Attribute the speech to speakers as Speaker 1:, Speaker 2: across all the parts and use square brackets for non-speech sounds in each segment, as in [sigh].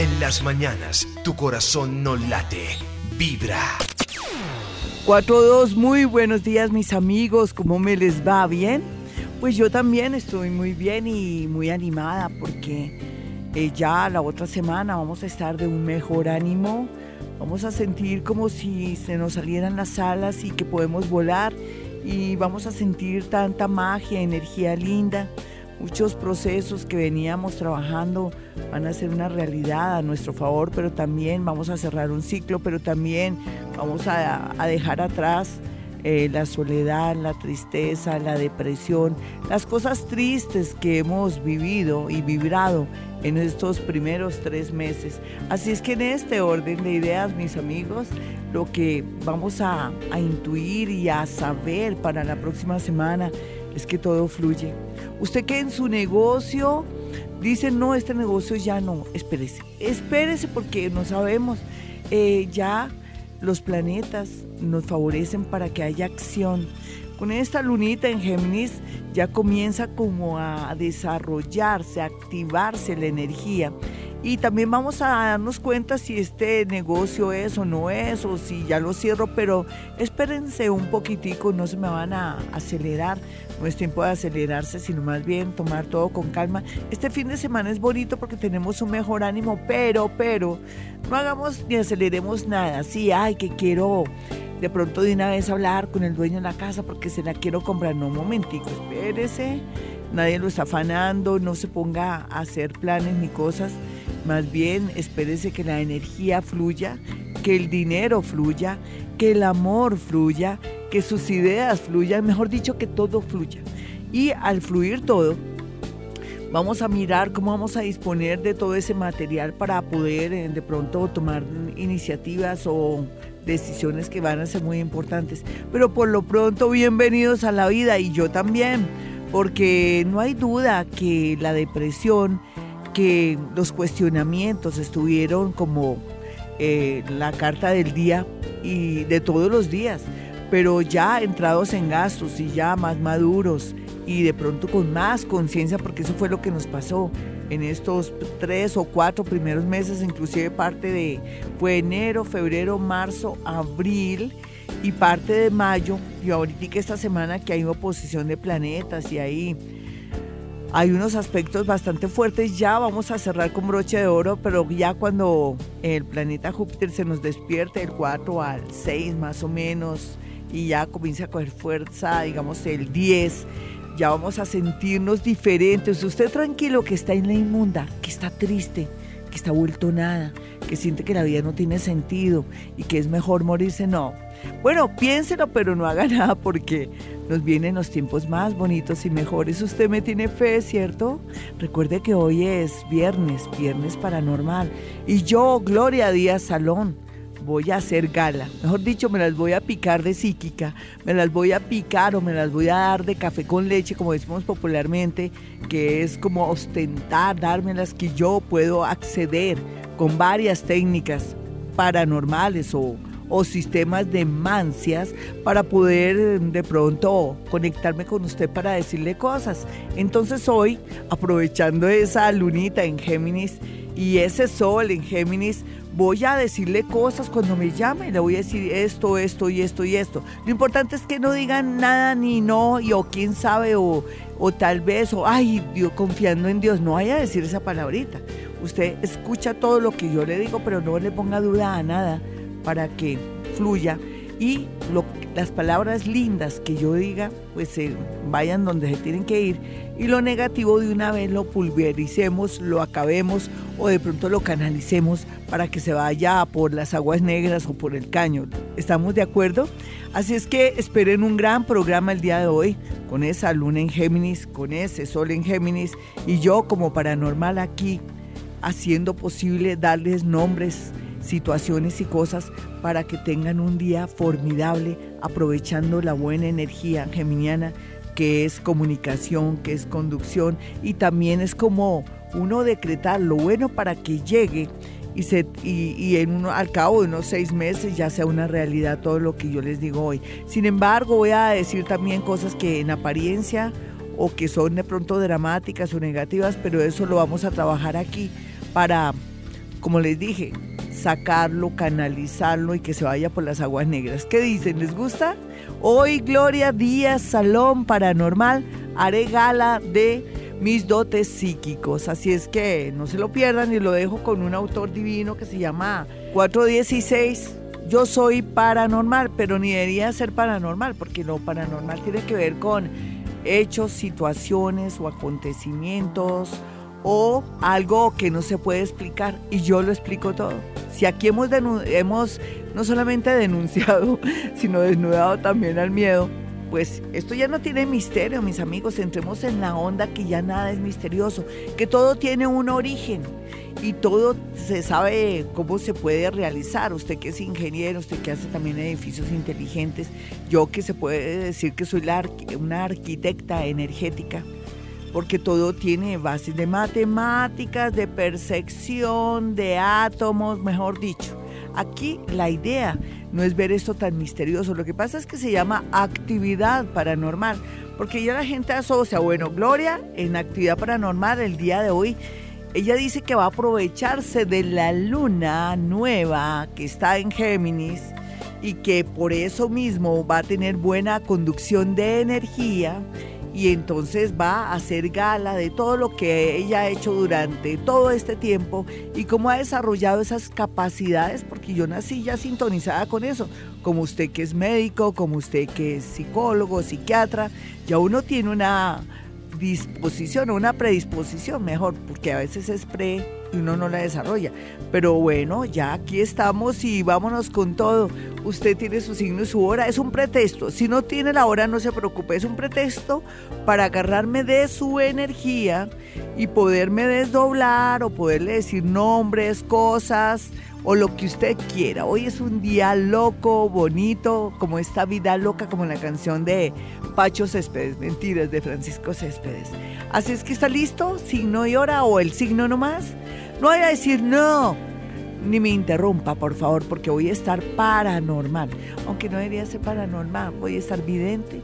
Speaker 1: En las mañanas, tu corazón no late, vibra.
Speaker 2: 4-2, muy buenos días mis amigos, ¿cómo me les va? ¿Bien? Pues yo también estoy muy bien y muy animada porque eh, ya la otra semana vamos a estar de un mejor ánimo, vamos a sentir como si se nos salieran las alas y que podemos volar y vamos a sentir tanta magia, energía linda. Muchos procesos que veníamos trabajando van a ser una realidad a nuestro favor, pero también vamos a cerrar un ciclo, pero también vamos a, dejar atrás eh, la soledad, la tristeza, la depresión, las cosas tristes que hemos vivido y vibrado en estos primeros tres meses. Así es que en este orden de ideas, mis amigos, lo que vamos a intuir y a saber para la próxima semana es que todo fluye. Usted que en su negocio dice, no, este negocio ya no, espérese, espérese porque no sabemos. Eh, ya los planetas nos favorecen para que haya acción. Con esta lunita en Géminis ya comienza como a desarrollarse, a activarse la energía. Y también vamos a darnos cuenta si este negocio es o no es, o si ya lo cierro, pero espérense un poquitico, no se me van a acelerar. No es tiempo de acelerarse, sino más bien tomar todo con calma. Este fin de semana es bonito porque tenemos un mejor ánimo, pero, pero, no hagamos ni aceleremos nada. Sí, ay, que quiero de pronto de una vez hablar con el dueño de la casa porque se la quiero comprar. No, un momentico, espérese. Nadie lo está afanando, no se ponga a hacer planes ni cosas más bien, espérese que la energía fluya, que el dinero fluya, que el amor fluya, que sus ideas fluyan, mejor dicho, que todo fluya. Y al fluir todo, vamos a mirar cómo vamos a disponer de todo ese material para poder eh, de pronto tomar iniciativas o decisiones que van a ser muy importantes. Pero por lo pronto, bienvenidos a la vida y yo también, porque no hay duda que la depresión que los cuestionamientos estuvieron como eh, la carta del día y de todos los días, pero ya entrados en gastos y ya más maduros y de pronto con más conciencia, porque eso fue lo que nos pasó en estos tres o cuatro primeros meses, inclusive parte de, fue enero, febrero, marzo, abril y parte de mayo, y ahorita esta semana que hay oposición de planetas y ahí hay unos aspectos bastante fuertes. Ya vamos a cerrar con broche de oro, pero ya cuando el planeta Júpiter se nos despierte el 4 al 6 más o menos y ya comienza a coger fuerza, digamos el 10, ya vamos a sentirnos diferentes. Usted tranquilo que está en la inmunda, que está triste, que está vuelto nada, que siente que la vida no tiene sentido y que es mejor morirse, no. Bueno, piénselo, pero no haga [laughs] nada porque nos vienen los tiempos más bonitos y mejores. Usted me tiene fe, ¿cierto? Recuerde que hoy es viernes, viernes paranormal. Y yo, Gloria Díaz Salón, voy a hacer gala. Mejor dicho, me las voy a picar de psíquica, me las voy a picar o me las voy a dar de café con leche, como decimos popularmente, que es como ostentar, dármelas que yo puedo acceder con varias técnicas paranormales o o sistemas de mancias para poder de pronto conectarme con usted para decirle cosas. Entonces hoy, aprovechando esa lunita en Géminis y ese sol en Géminis, voy a decirle cosas cuando me llame, le voy a decir esto, esto y esto y esto. Lo importante es que no digan nada ni no, y o quién sabe, o, o tal vez, o ay, Dios, confiando en Dios, no vaya a decir esa palabrita. Usted escucha todo lo que yo le digo, pero no le ponga duda a nada para que fluya y las palabras lindas que yo diga pues se vayan donde se tienen que ir y lo negativo de una vez lo pulvericemos, lo acabemos o de pronto lo canalicemos para que se vaya por las aguas negras o por el caño. ¿Estamos de acuerdo? Así es que esperen un gran programa el día de hoy con esa luna en Géminis, con ese sol en Géminis y yo como paranormal aquí haciendo posible darles nombres situaciones y cosas para que tengan un día formidable aprovechando la buena energía geminiana que es comunicación, que es conducción y también es como uno decretar lo bueno para que llegue y, se, y, en uno, al cabo de unos seis meses ya sea una realidad todo lo que yo les digo hoy. Sin embargo, voy a decir también cosas que en apariencia o que son de pronto dramáticas o negativas, pero eso lo vamos a trabajar aquí para como les dije, sacarlo, canalizarlo y que se vaya por las aguas negras. ¿Qué dicen? ¿Les gusta? Hoy, Gloria Díaz, Salón Paranormal, haré gala de mis dotes psíquicos. Así es que no se lo pierdan y lo dejo con un autor divino que se llama 416. Yo soy paranormal, pero ni debería ser paranormal, porque lo paranormal tiene que ver con hechos, situaciones o acontecimientos o algo que no se puede explicar y yo lo explico todo. Si aquí hemos, hemos no solamente [laughs] denunciado, sino desnudado también al miedo, pues esto ya no tiene misterio, mis amigos, entremos en la onda que ya nada es misterioso, que todo tiene un origen y todo se sabe cómo se puede realizar. Usted que es ingeniero, usted que hace también edificios inteligentes, yo que se puede decir que soy una arquitecta energética porque todo tiene bases de matemáticas, de percepción, de átomos, mejor dicho. Aquí la idea no es ver esto tan misterioso, lo que pasa es que se llama actividad paranormal, porque ya la gente asocia, bueno, Gloria en actividad paranormal el día de hoy, ella dice que va a aprovecharse de la luna nueva que está en Géminis y que por eso mismo va a tener buena conducción de energía y entonces va a hacer gala de todo lo que ella ha hecho durante todo este tiempo y cómo ha desarrollado esas capacidades, porque yo nací ya sintonizada con eso, como usted que es médico, como usted que es psicólogo, psiquiatra, ya uno tiene una disposición o una predisposición mejor, porque a veces es pre y uno no la desarrolla. Pero bueno, ya aquí estamos y vámonos con todo. Usted tiene su signo y su hora, es un pretexto. Si no tiene la hora, no se preocupe, es un pretexto para agarrarme de su energía y poderme desdoblar o poderle decir nombres, cosas o lo que usted quiera. Hoy es un día loco, bonito, como esta vida loca, como la canción de Pacho Céspedes, mentiras, de Francisco Céspedes. Así es que está listo, signo y hora o el signo nomás. No voy a decir no, ni me interrumpa, por favor, porque voy a estar paranormal. Aunque no debería ser paranormal, voy a estar vidente,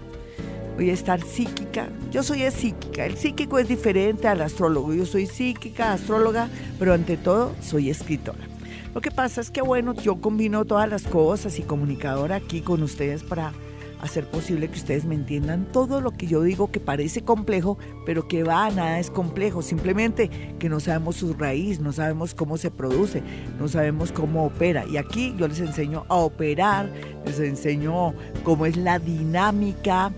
Speaker 2: voy a estar psíquica. Yo soy psíquica. El psíquico es diferente al astrólogo. Yo soy psíquica, astróloga, pero ante todo soy escritora. Lo que pasa es que, bueno, yo combino todas las cosas y comunicadora aquí con ustedes para hacer posible que ustedes me entiendan todo lo que yo digo que parece complejo, pero que va, nada es complejo, simplemente que no sabemos su raíz, no sabemos cómo se produce, no sabemos cómo opera. Y aquí yo les enseño a operar, les enseño cómo es la dinámica.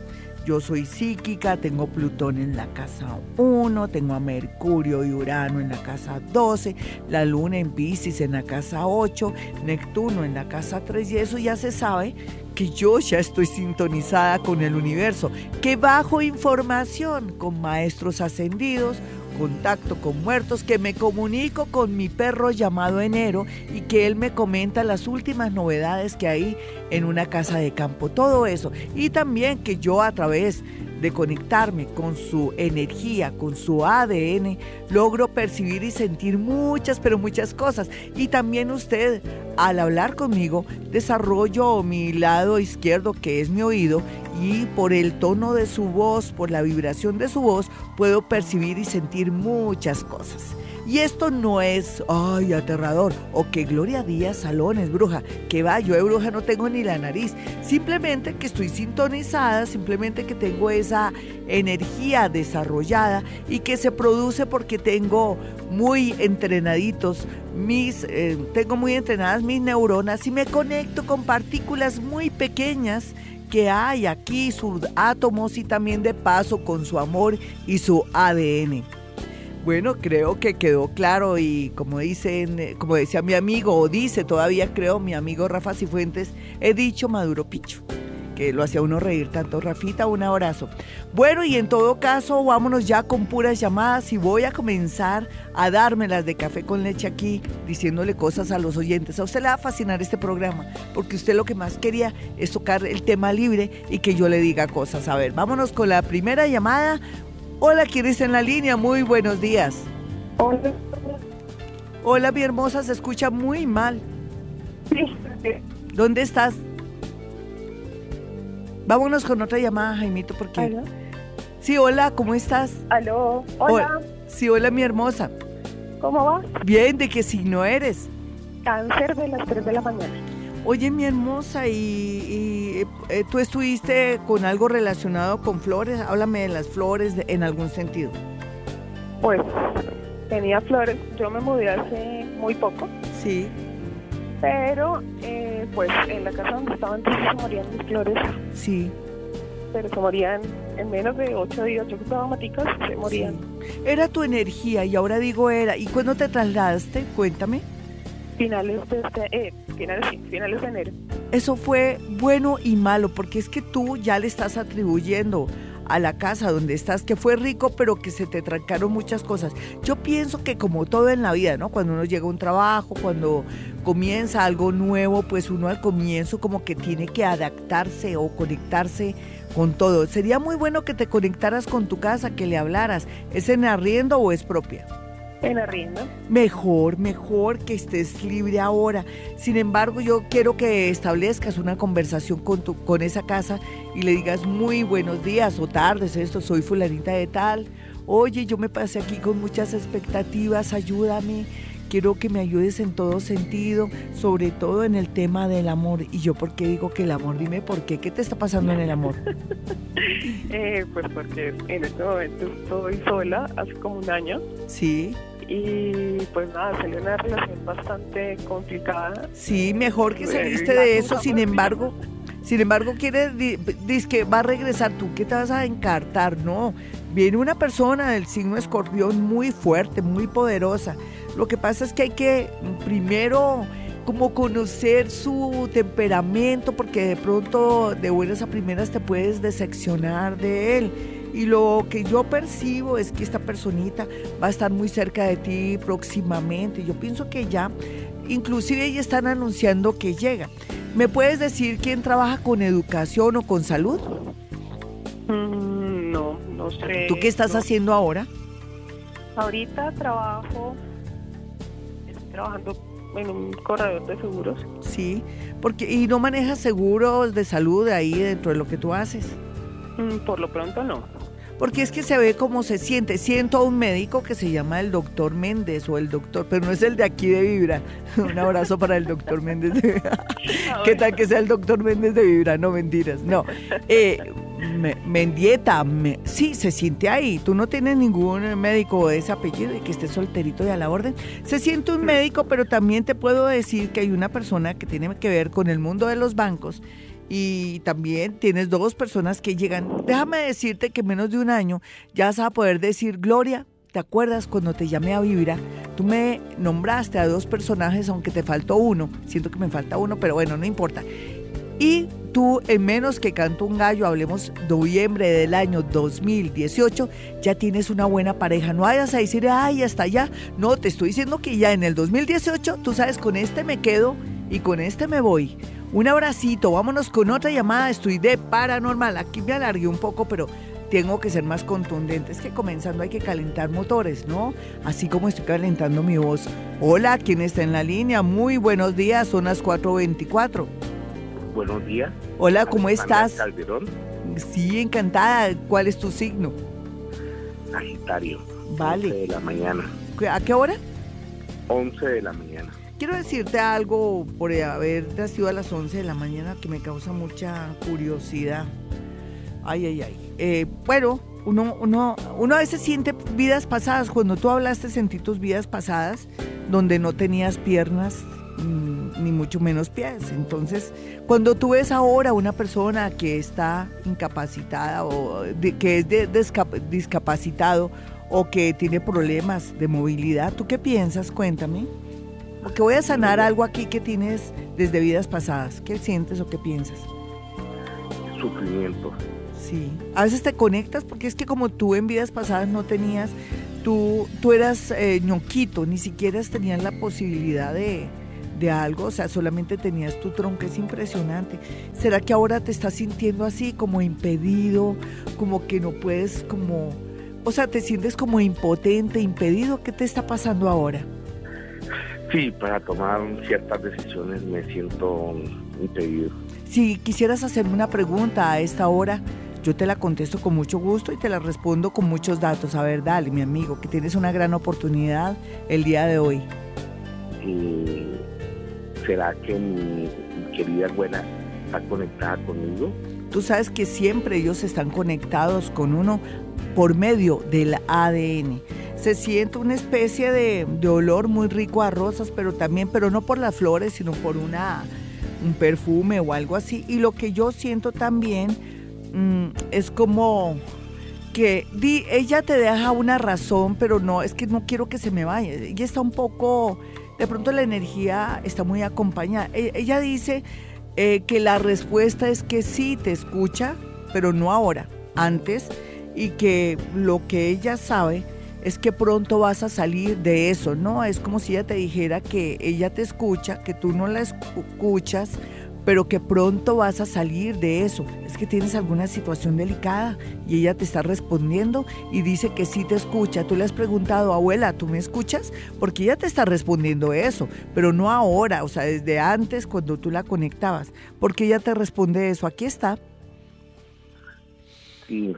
Speaker 2: Yo soy psíquica, tengo Plutón en la casa 1, tengo a Mercurio y Urano en la casa 12, la Luna en Pisces en la casa 8, Neptuno en la casa 3 y eso ya se sabe que yo ya estoy sintonizada con el universo, que bajo información con maestros ascendidos, contacto con muertos, que me comunico con mi perro llamado Enero y que él me comenta las últimas novedades que hay en una casa de campo, todo eso. Y también que yo a través de conectarme con su energía, con su ADN, logro percibir y sentir muchas, pero muchas cosas. Y también usted, al hablar conmigo, desarrollo mi lado izquierdo, que es mi oído, y por el tono de su voz, por la vibración de su voz, puedo percibir y sentir muchas cosas. Y esto no es, ay, aterrador, o que Gloria Díaz Salones, bruja, que va, yo de bruja no tengo ni la nariz, simplemente que estoy sintonizada, simplemente que tengo esa energía desarrollada y que se produce porque tengo muy entrenaditos mis, eh, tengo muy entrenadas mis neuronas y me conecto con partículas muy pequeñas que hay aquí, sus átomos y también de paso con su amor y su ADN. Bueno, creo que quedó claro y como dicen, eh, como decía mi amigo, o dice todavía creo mi amigo Rafa Cifuentes, he dicho Maduro Picho, que lo hacía uno reír tanto. Rafita, un abrazo. Bueno, y en todo caso, vámonos ya con puras llamadas y voy a comenzar a dármelas de café con leche aquí, diciéndole cosas a los oyentes. A usted le va a fascinar este programa, porque usted lo que más quería es tocar el tema libre y que yo le diga cosas. A ver, vámonos con la primera llamada. Hola, ¿quién está en la línea? Muy buenos días.
Speaker 3: Hola.
Speaker 2: Hola, mi hermosa, se escucha muy mal. ¿Dónde estás? Vámonos con otra llamada, Jaimito, porque...
Speaker 3: ¿Aló?
Speaker 2: Sí, hola, ¿cómo estás?
Speaker 3: ¿Aló? Hola.
Speaker 2: Sí, hola, mi hermosa.
Speaker 3: ¿Cómo va?
Speaker 2: Bien, ¿de qué signo eres?
Speaker 3: Cáncer de las 3 de la mañana.
Speaker 2: Oye, mi hermosa, ¿y, eh, tú estuviste con algo relacionado con flores? Háblame de las flores en algún sentido.
Speaker 3: Pues tenía flores. Yo me mudé hace muy poco.
Speaker 2: Sí.
Speaker 3: Pero, eh, pues en la casa donde estaban antes se morían mis flores.
Speaker 2: Sí.
Speaker 3: Pero se morían en menos de ocho días. Yo compraba maticas, se morían.
Speaker 2: Era tu energía y ahora digo era. ¿Y cuándo te trasladaste? Cuéntame.
Speaker 3: Finales de este, eh, finales, de enero.
Speaker 2: Eso fue bueno y malo porque es que tú ya le estás atribuyendo a la casa donde estás, que fue rico, pero que se te trancaron muchas cosas. Yo pienso que como todo en la vida, ¿no? Cuando uno llega a un trabajo, cuando comienza algo nuevo, pues uno al comienzo como que tiene que adaptarse o conectarse con todo. Sería muy bueno que te conectaras con tu casa, que le hablaras. ¿Es en arriendo o es propia?
Speaker 3: En arriendo.
Speaker 2: Mejor, mejor que estés libre ahora. Sin embargo, yo quiero que establezcas una conversación con, tu, con esa casa y le digas muy buenos días o tardes, esto, soy fulanita de tal. Oye, yo me pasé aquí con muchas expectativas, ayúdame. Quiero que me ayudes en todo sentido, sobre todo en el tema del amor. ¿Y yo por qué digo que el amor? Dime por qué. ¿Qué te está pasando en el amor? [laughs]
Speaker 3: eh, pues porque en este momento estoy sola, hace como un año.
Speaker 2: Sí
Speaker 3: y pues nada, salió una relación bastante complicada.
Speaker 2: Sí, mejor que saliste de eso, sin embargo, sin embargo quiere, dice que va a regresar, tú que te vas a encartar, no, viene una persona del signo escorpión muy fuerte, muy poderosa. Lo que pasa es que hay que primero como conocer su temperamento, porque de pronto de buenas a primeras te puedes decepcionar de él y lo que yo percibo es que esta personita va a estar muy cerca de ti próximamente. Yo pienso que ya, inclusive ya están anunciando que llega. ¿Me puedes decir quién trabaja con educación o con salud?
Speaker 3: Mm, no, no sé.
Speaker 2: ¿Tú qué estás haciendo ahora?
Speaker 3: Ahorita trabajo, trabajando en un corredor de seguros.
Speaker 2: Sí, porque ¿y no manejas seguros de salud ahí dentro de lo que tú haces?
Speaker 3: Mm, por lo pronto no
Speaker 2: porque es que se ve cómo se siente. Siento a un médico que se llama el doctor Méndez o el doctor, pero no es el de aquí de Vibra. [laughs] Un abrazo para el doctor Méndez de [laughs] Vibra. Ah, ¿Qué tal que sea el doctor Méndez de Vibra? No, mentiras. No. Eh, Mendieta, sí, se siente ahí. Tú no tienes ningún médico de ese apellido y que esté solterito y a la orden. Se siente un médico, pero también te puedo decir que hay una persona que tiene que ver con el mundo de los bancos y también tienes dos personas que llegan. Déjame decirte que en menos de un año ya vas a poder decir, Gloria, ¿te acuerdas cuando te llamé a Vibra? Tú me nombraste a dos personajes, aunque te faltó uno. Siento que me falta uno, pero bueno, no importa. Y tú, en menos que canto un gallo, hablemos noviembre del año 2018, ya tienes una buena pareja. No vayas a decir, ay, hasta allá. No, te estoy diciendo que ya en el 2018, tú sabes, con este me quedo y con este me voy. Un abracito, vámonos con otra llamada. Estoy de paranormal. Aquí me alargué un poco, pero tengo que ser más contundente. Es que comenzando hay que calentar motores, ¿no? Así como estoy calentando mi voz. Hola, ¿quién está en la línea? Muy buenos días, son las 4.24.
Speaker 4: Buenos días.
Speaker 2: Hola, ¿cómo estás?
Speaker 4: Calderón.
Speaker 2: Sí, encantada. ¿Cuál es tu signo?
Speaker 4: Sagitario.
Speaker 2: Vale.
Speaker 4: 11 de la mañana.
Speaker 2: ¿A qué hora?
Speaker 4: 11 de la mañana.
Speaker 2: Quiero decirte algo por haber nacido a las 11 de la mañana que me causa mucha curiosidad. Ay, ay, ay. Eh, bueno, uno, uno, uno a veces siente vidas pasadas. Cuando tú hablaste, sentí tus vidas pasadas, donde no tenías piernas, ni mucho menos pies. Entonces, cuando tú ves ahora una persona que está incapacitada o que es discapacitado o que tiene problemas de movilidad, ¿tú qué piensas? Cuéntame. Porque voy a sanar algo aquí que tienes desde vidas pasadas. ¿Qué sientes o qué piensas?
Speaker 4: Sufrimiento.
Speaker 2: Sí. A veces te conectas porque es que como tú en vidas pasadas no tenías, tú, tú eras eh, ñoquito, ni siquiera tenías la posibilidad de, de algo, o sea, solamente tenías tu tronco, es impresionante. ¿Será que ahora te estás sintiendo así, como impedido, como que no puedes, como, o sea, te sientes como impotente, impedido? ¿Qué te está pasando ahora?
Speaker 4: Sí, para tomar ciertas decisiones me siento impedido.
Speaker 2: Si quisieras hacerme una pregunta a esta hora, yo te la contesto con mucho gusto y te la respondo con muchos datos. A ver, dale, mi amigo, que tienes una gran oportunidad el día de hoy.
Speaker 4: ¿Será que mi, querida abuela está conectada conmigo?
Speaker 2: Tú sabes que siempre ellos están conectados con uno por medio del ADN. Se siente una especie de, de olor muy rico a rosas, pero también, pero no por las flores, sino por una un perfume o algo así. Y lo que yo siento también mm, es como que di, ella te deja una razón, pero no, es que no quiero que se me vaya. Ella está un poco, de pronto la energía está muy acompañada. E, ella dice eh, que la respuesta es que sí te escucha, pero no ahora, antes, y que lo que ella sabe es que pronto vas a salir de eso, ¿no? Es como si ella te dijera que ella te escucha, que tú no la escuchas, pero que pronto vas a salir de eso. Es que tienes alguna situación delicada y ella te está respondiendo y dice que sí te escucha. Tú le has preguntado, abuela, ¿tú me escuchas? Porque ella te está respondiendo eso, pero no ahora, o sea, desde antes cuando tú la conectabas. Porque ella te responde eso. Aquí está.
Speaker 4: Sí,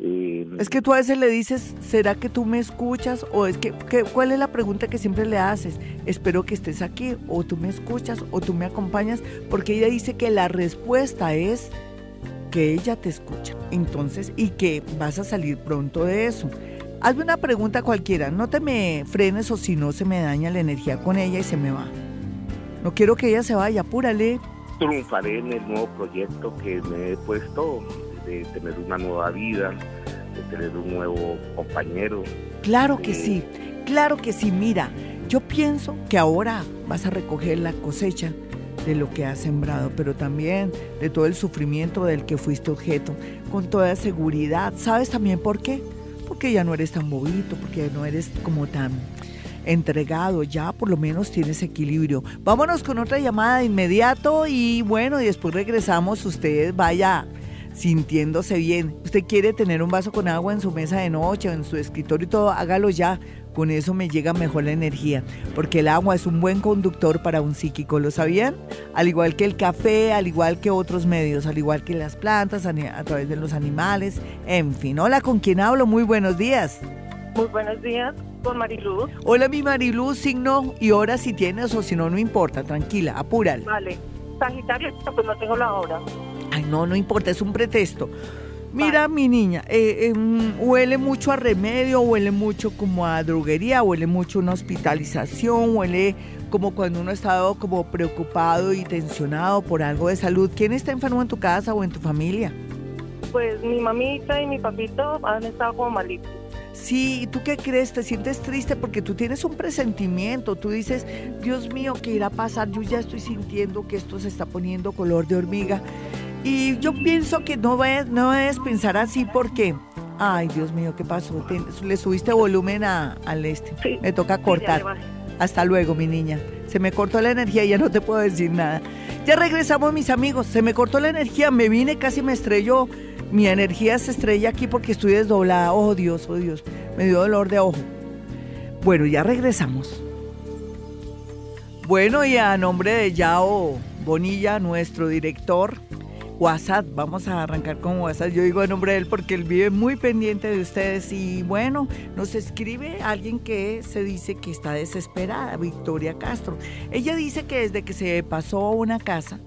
Speaker 2: eh, es que tú a veces le dices, ¿será que tú me escuchas? O es que, ¿cuál es la pregunta que siempre le haces? Espero que estés aquí, o tú me escuchas, o tú me acompañas, porque ella dice que la respuesta es que ella te escucha. Entonces, y que vas a salir pronto de eso. Hazme una pregunta cualquiera, no te me frenes o si no se me daña la energía con ella y se me va. No quiero que ella se vaya, apúrale.
Speaker 4: Triunfaré en el nuevo proyecto que me he puesto de tener una nueva vida, de tener un nuevo compañero.
Speaker 2: Claro que sí, claro que sí. Mira, yo pienso que ahora vas a recoger la cosecha de lo que has sembrado, pero también de todo el sufrimiento del que fuiste objeto, con toda seguridad. ¿Sabes también por qué? Porque ya no eres tan bobito, porque ya no eres como tan entregado, ya por lo menos tienes equilibrio. Vámonos con otra llamada de inmediato y bueno, y después regresamos, usted vaya sintiéndose bien. Usted quiere tener un vaso con agua en su mesa de noche o en su escritorio y todo, hágalo ya. Con eso me llega mejor la energía, porque el agua es un buen conductor para un psíquico, ¿lo sabían? Al igual que el café, al igual que otros medios, al igual que las plantas, a, través de los animales, en fin. Hola, ¿con quién hablo? Muy buenos días.
Speaker 3: Muy buenos días, con Mariluz.
Speaker 2: Hola, mi Mariluz, signo y hora si tienes o si no, no importa, tranquila, apúrale.
Speaker 3: Vale, Sagitario, pues no tengo la hora.
Speaker 2: No, no importa, es un pretexto. Mira, mi niña, eh, em, huele mucho a remedio, huele mucho como a droguería, huele mucho a una hospitalización, huele como cuando uno ha estado como preocupado y tensionado por algo de salud. ¿Quién está enfermo en tu casa o en tu familia?
Speaker 3: Pues mi mamita y mi papito han estado como malitos.
Speaker 2: Sí, ¿y tú qué crees? ¿Te sientes triste porque tú tienes un presentimiento? Tú dices, Dios mío, ¿qué irá a pasar? Yo ya estoy sintiendo que esto se está poniendo color de hormiga. Y yo pienso que no debes, no pensar así porque, ay Dios mío, ¿qué pasó? le subiste volumen al este. me toca cortar. Hasta luego, mi niña. Se me cortó la energía y ya no te puedo decir nada. Ya regresamos, mis amigos. Se me cortó la energía, me vine, casi me estrelló. Mi energía se estrella aquí porque estoy desdoblada. Oh Dios, oh Dios. Me dio dolor de ojo. Bueno, ya regresamos. Bueno, y a nombre de Yao Bonilla, nuestro director, WhatsApp. Vamos a arrancar con WhatsApp. Yo digo en nombre de él porque él vive muy pendiente de ustedes. Y bueno, nos escribe alguien que se dice que está desesperada, Victoria Castro. Ella dice que desde que se pasó a una casa,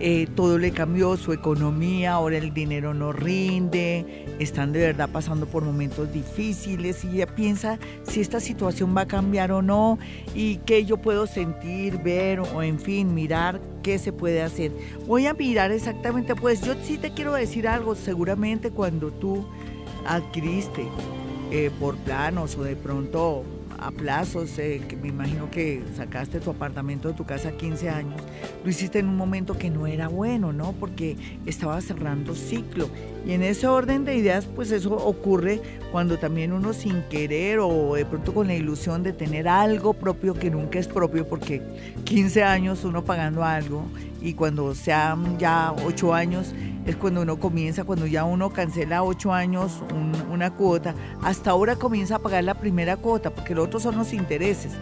Speaker 2: eh, todo le cambió, su economía, ahora el dinero no rinde, están de verdad pasando por momentos difíciles y ella piensa si esta situación va a cambiar o no y qué yo puedo sentir, ver o en fin, mirar qué se puede hacer. Voy a mirar exactamente, pues yo sí te quiero decir algo, seguramente cuando tú adquiriste eh, por planos o de pronto a plazos, eh, me imagino que sacaste tu apartamento de tu casa a 15 años, lo hiciste en un momento que no era bueno, ¿no? Porque estaba cerrando ciclo. Y en ese orden de ideas, pues eso ocurre cuando también uno sin querer o de pronto con la ilusión de tener algo propio que nunca es propio, porque 15 años uno pagando algo y cuando sean ya 8 años es cuando uno comienza, cuando ya uno cancela ocho años una cuota, hasta ahora comienza a pagar la primera cuota, porque lo otro son los intereses.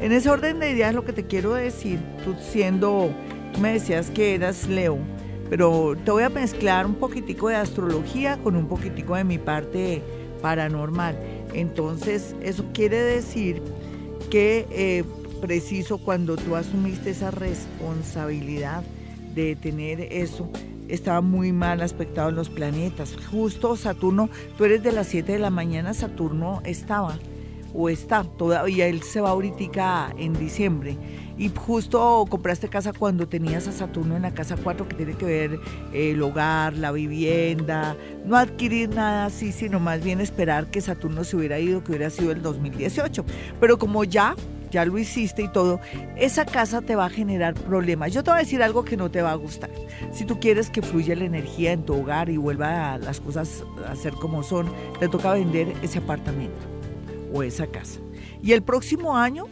Speaker 2: En ese orden de ideas lo que te quiero decir, tú siendo, tú me decías que eras Leo, pero te voy a mezclar un poquitico de astrología con un poquitico de mi parte paranormal. Entonces, eso quiere decir que eh, preciso cuando tú asumiste esa responsabilidad de tener eso, estaba muy mal aspectado en los planetas. Justo Saturno, tú eres de las 7 de la mañana, Saturno estaba o está, todavía él se va ahorita en diciembre. Y justo compraste casa cuando tenías a Saturno en la casa 4, que tiene que ver el hogar, la vivienda, no adquirir nada así, sino más bien esperar que Saturno se hubiera ido, que hubiera sido el 2018. Pero como ya ya lo hiciste y todo, esa casa te va a generar problemas. Yo te voy a decir algo que no te va a gustar. Si tú quieres que fluya la energía en tu hogar y vuelva a las cosas a ser como son, te toca vender ese apartamento o esa casa. Y el próximo año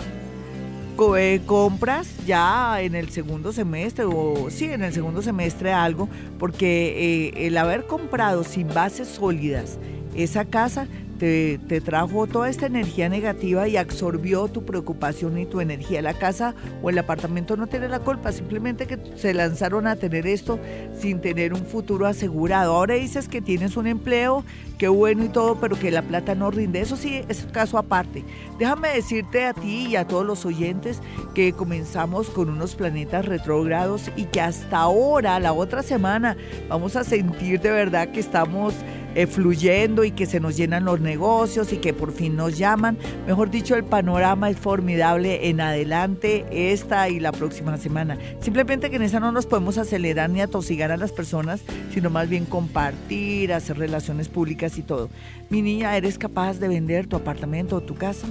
Speaker 2: eh, compras ya en el segundo semestre o sí, en el segundo semestre algo, porque eh, el haber comprado sin bases sólidas esa casa te, trajo toda esta energía negativa y absorbió tu preocupación y tu energía. La casa o el apartamento no tiene la culpa, simplemente que se lanzaron a tener esto sin tener un futuro asegurado. Ahora dices que tienes un empleo, qué bueno y todo, pero que la plata no rinde. Eso sí es caso aparte. Déjame decirte a ti y a todos los oyentes que comenzamos con unos planetas retrógrados y que hasta ahora, la otra semana, vamos a sentir de verdad que estamos eh, fluyendo y que se nos llenan los negocios y que por fin nos llaman. Mejor dicho, el panorama es formidable en adelante esta y la próxima semana. Simplemente que en esa no nos podemos acelerar ni atosigar a las personas, sino más bien compartir, hacer relaciones públicas y todo. Mi niña, ¿eres capaz de vender tu apartamento o tu casa?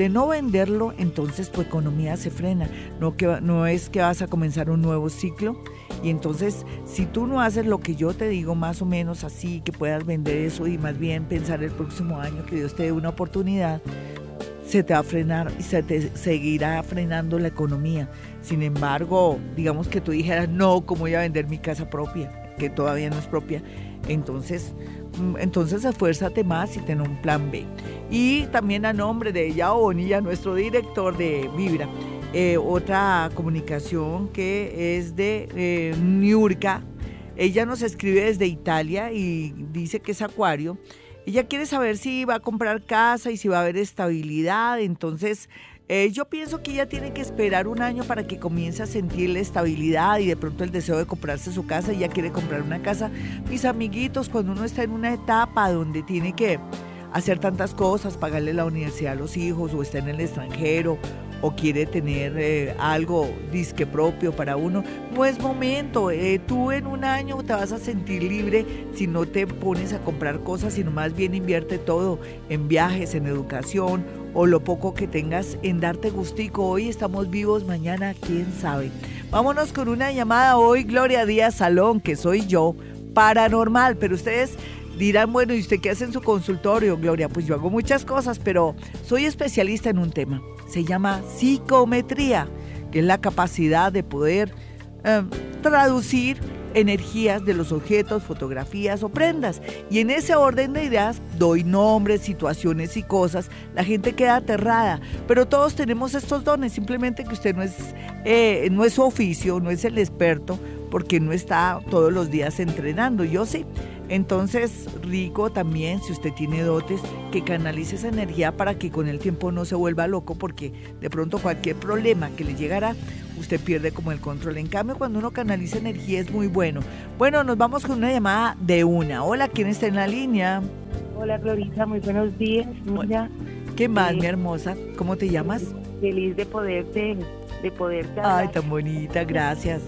Speaker 2: De no venderlo, entonces tu economía se frena. No, que, no es que vas a comenzar un nuevo ciclo. Y entonces, si tú no haces lo que yo te digo, más o menos así, que puedas vender eso y más bien pensar el próximo año que Dios te dé una oportunidad, se te va a frenar y se te seguirá frenando la economía. Sin embargo, digamos que tú dijeras, no, ¿cómo voy a vender mi casa propia? Que todavía no es propia. Entonces, entonces esfuérzate más y ten un plan B. Y también a nombre de Yao Bonilla, nuestro director de Vibra, eh, otra comunicación que es de eh, Niurka. Ella nos escribe desde Italia y dice que es acuario. Ella quiere saber si va a comprar casa y si va a haber estabilidad. Entonces, eh, yo pienso que ella tiene que esperar un año para que comience a sentir la estabilidad y de pronto el deseo de comprarse su casa. Ella quiere comprar una casa. Mis amiguitos, cuando uno está en una etapa donde tiene que hacer tantas cosas, pagarle la universidad a los hijos o está en el extranjero o quiere tener eh, algo disque propio para uno, no es momento. Eh, tú en un año te vas a sentir libre si no te pones a comprar cosas, sino más bien invierte todo en viajes, en educación o lo poco que tengas en darte gustico. Hoy estamos vivos, mañana quién sabe. Vámonos con una llamada hoy, Gloria Díaz Salón, que soy yo, paranormal, pero ustedes Dirán, bueno, ¿y usted qué hace en su consultorio, Gloria? Pues yo hago muchas cosas, pero soy especialista en un tema. Se llama psicometría, que es la capacidad de poder em, traducir energías de los objetos, fotografías o prendas. Y en ese orden de ideas doy nombres, situaciones y cosas. La gente queda aterrada, pero todos tenemos estos dones, simplemente que usted no es, eh, no es su oficio, no es el experto, porque no está todos los días entrenando. Yo sí. Entonces, rico también, si usted tiene dotes, que canalice esa energía para que con el tiempo no se vuelva loco, porque de pronto cualquier problema que le llegará, usted pierde como el control. En cambio, cuando uno canaliza energía es muy bueno. Bueno, nos vamos con una llamada de una. Hola, ¿quién está en la línea?
Speaker 5: Hola, Glorita, muy buenos días.
Speaker 2: ¿Qué más, mi hermosa? ¿Cómo te llamas?
Speaker 5: Feliz de poderte, de poderte
Speaker 2: Ay, tan bonita, gracias.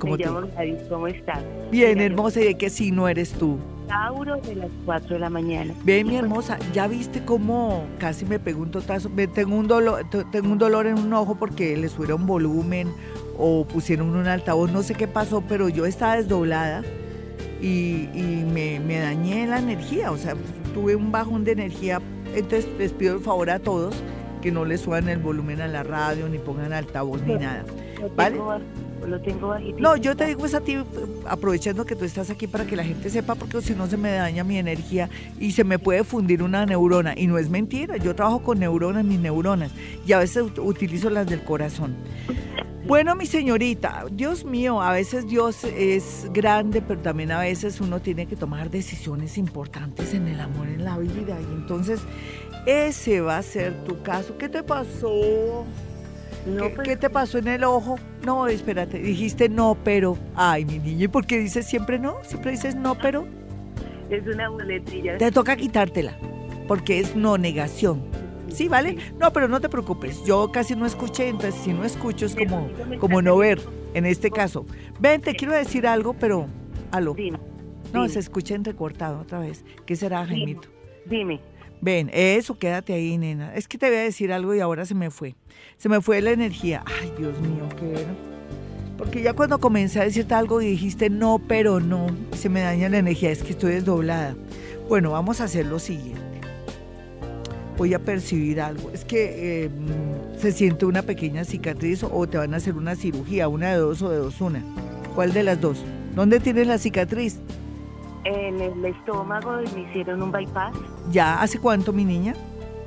Speaker 5: ¿Cómo Me llamo ¿cómo estás?
Speaker 2: Bien, hermosa, ¿y de qué signo eres tú?
Speaker 5: Tauro de las 4 de la mañana.
Speaker 2: Bien, mi hermosa, ¿ya viste cómo casi me pegó un totazo? Tengo un dolor, tengo un dolor en un ojo porque le subieron volumen o pusieron un altavoz, no sé qué pasó, pero yo estaba desdoblada y, me, me, dañé la energía, o sea, tuve un bajón de energía, entonces les pido el favor a todos que no le suban el volumen a la radio, ni pongan altavoz, ni nada. ¿Vale?
Speaker 5: Lo tengo bajito.
Speaker 2: No, yo te digo es a ti, aprovechando que tú estás aquí para que la gente sepa, porque si no se me daña mi energía y se me puede fundir una neurona. Y no es mentira, yo trabajo con neuronas, mis neuronas, y a veces utilizo las del corazón. Bueno, mi señorita, Dios mío, a veces Dios es grande, pero también a veces uno tiene que tomar decisiones importantes en el amor, en la vida. Y entonces ese va a ser tu caso. ¿Qué te pasó? ¿Qué,
Speaker 5: pues
Speaker 2: qué te pasó en el ojo? No, espérate, dijiste no, pero. Ay, mi niña, ¿y por qué dices siempre no? Siempre dices no, pero.
Speaker 5: Es una muletilla.
Speaker 2: Te toca quitártela, porque es no negación. ¿Sí, vale? No, pero no te preocupes. Yo casi no escuché, entonces si no escucho es como, como no ver, en este caso. Ven, te quiero decir algo, pero... Aló.
Speaker 5: Dime.
Speaker 2: No, se escucha entrecortado otra vez. ¿Qué será. Jaimito?
Speaker 5: Dime.
Speaker 2: Ven, eso, quédate ahí, nena. Es que te voy a decir algo y ahora se me fue. Se me fue la energía. Ay, Dios mío, ¿qué era? Porque ya cuando comencé a decirte algo y dijiste no, pero no, se me daña la energía, es que estoy desdoblada. Bueno, vamos a hacer lo siguiente. Voy a percibir algo. Es que mm, se siente una pequeña cicatriz o te van a hacer una cirugía, una de dos o de dos una. ¿Cuál de las dos? ¿Dónde tienes la cicatriz?
Speaker 5: En el estómago me hicieron un bypass
Speaker 2: ¿Ya hace cuánto, mi niña?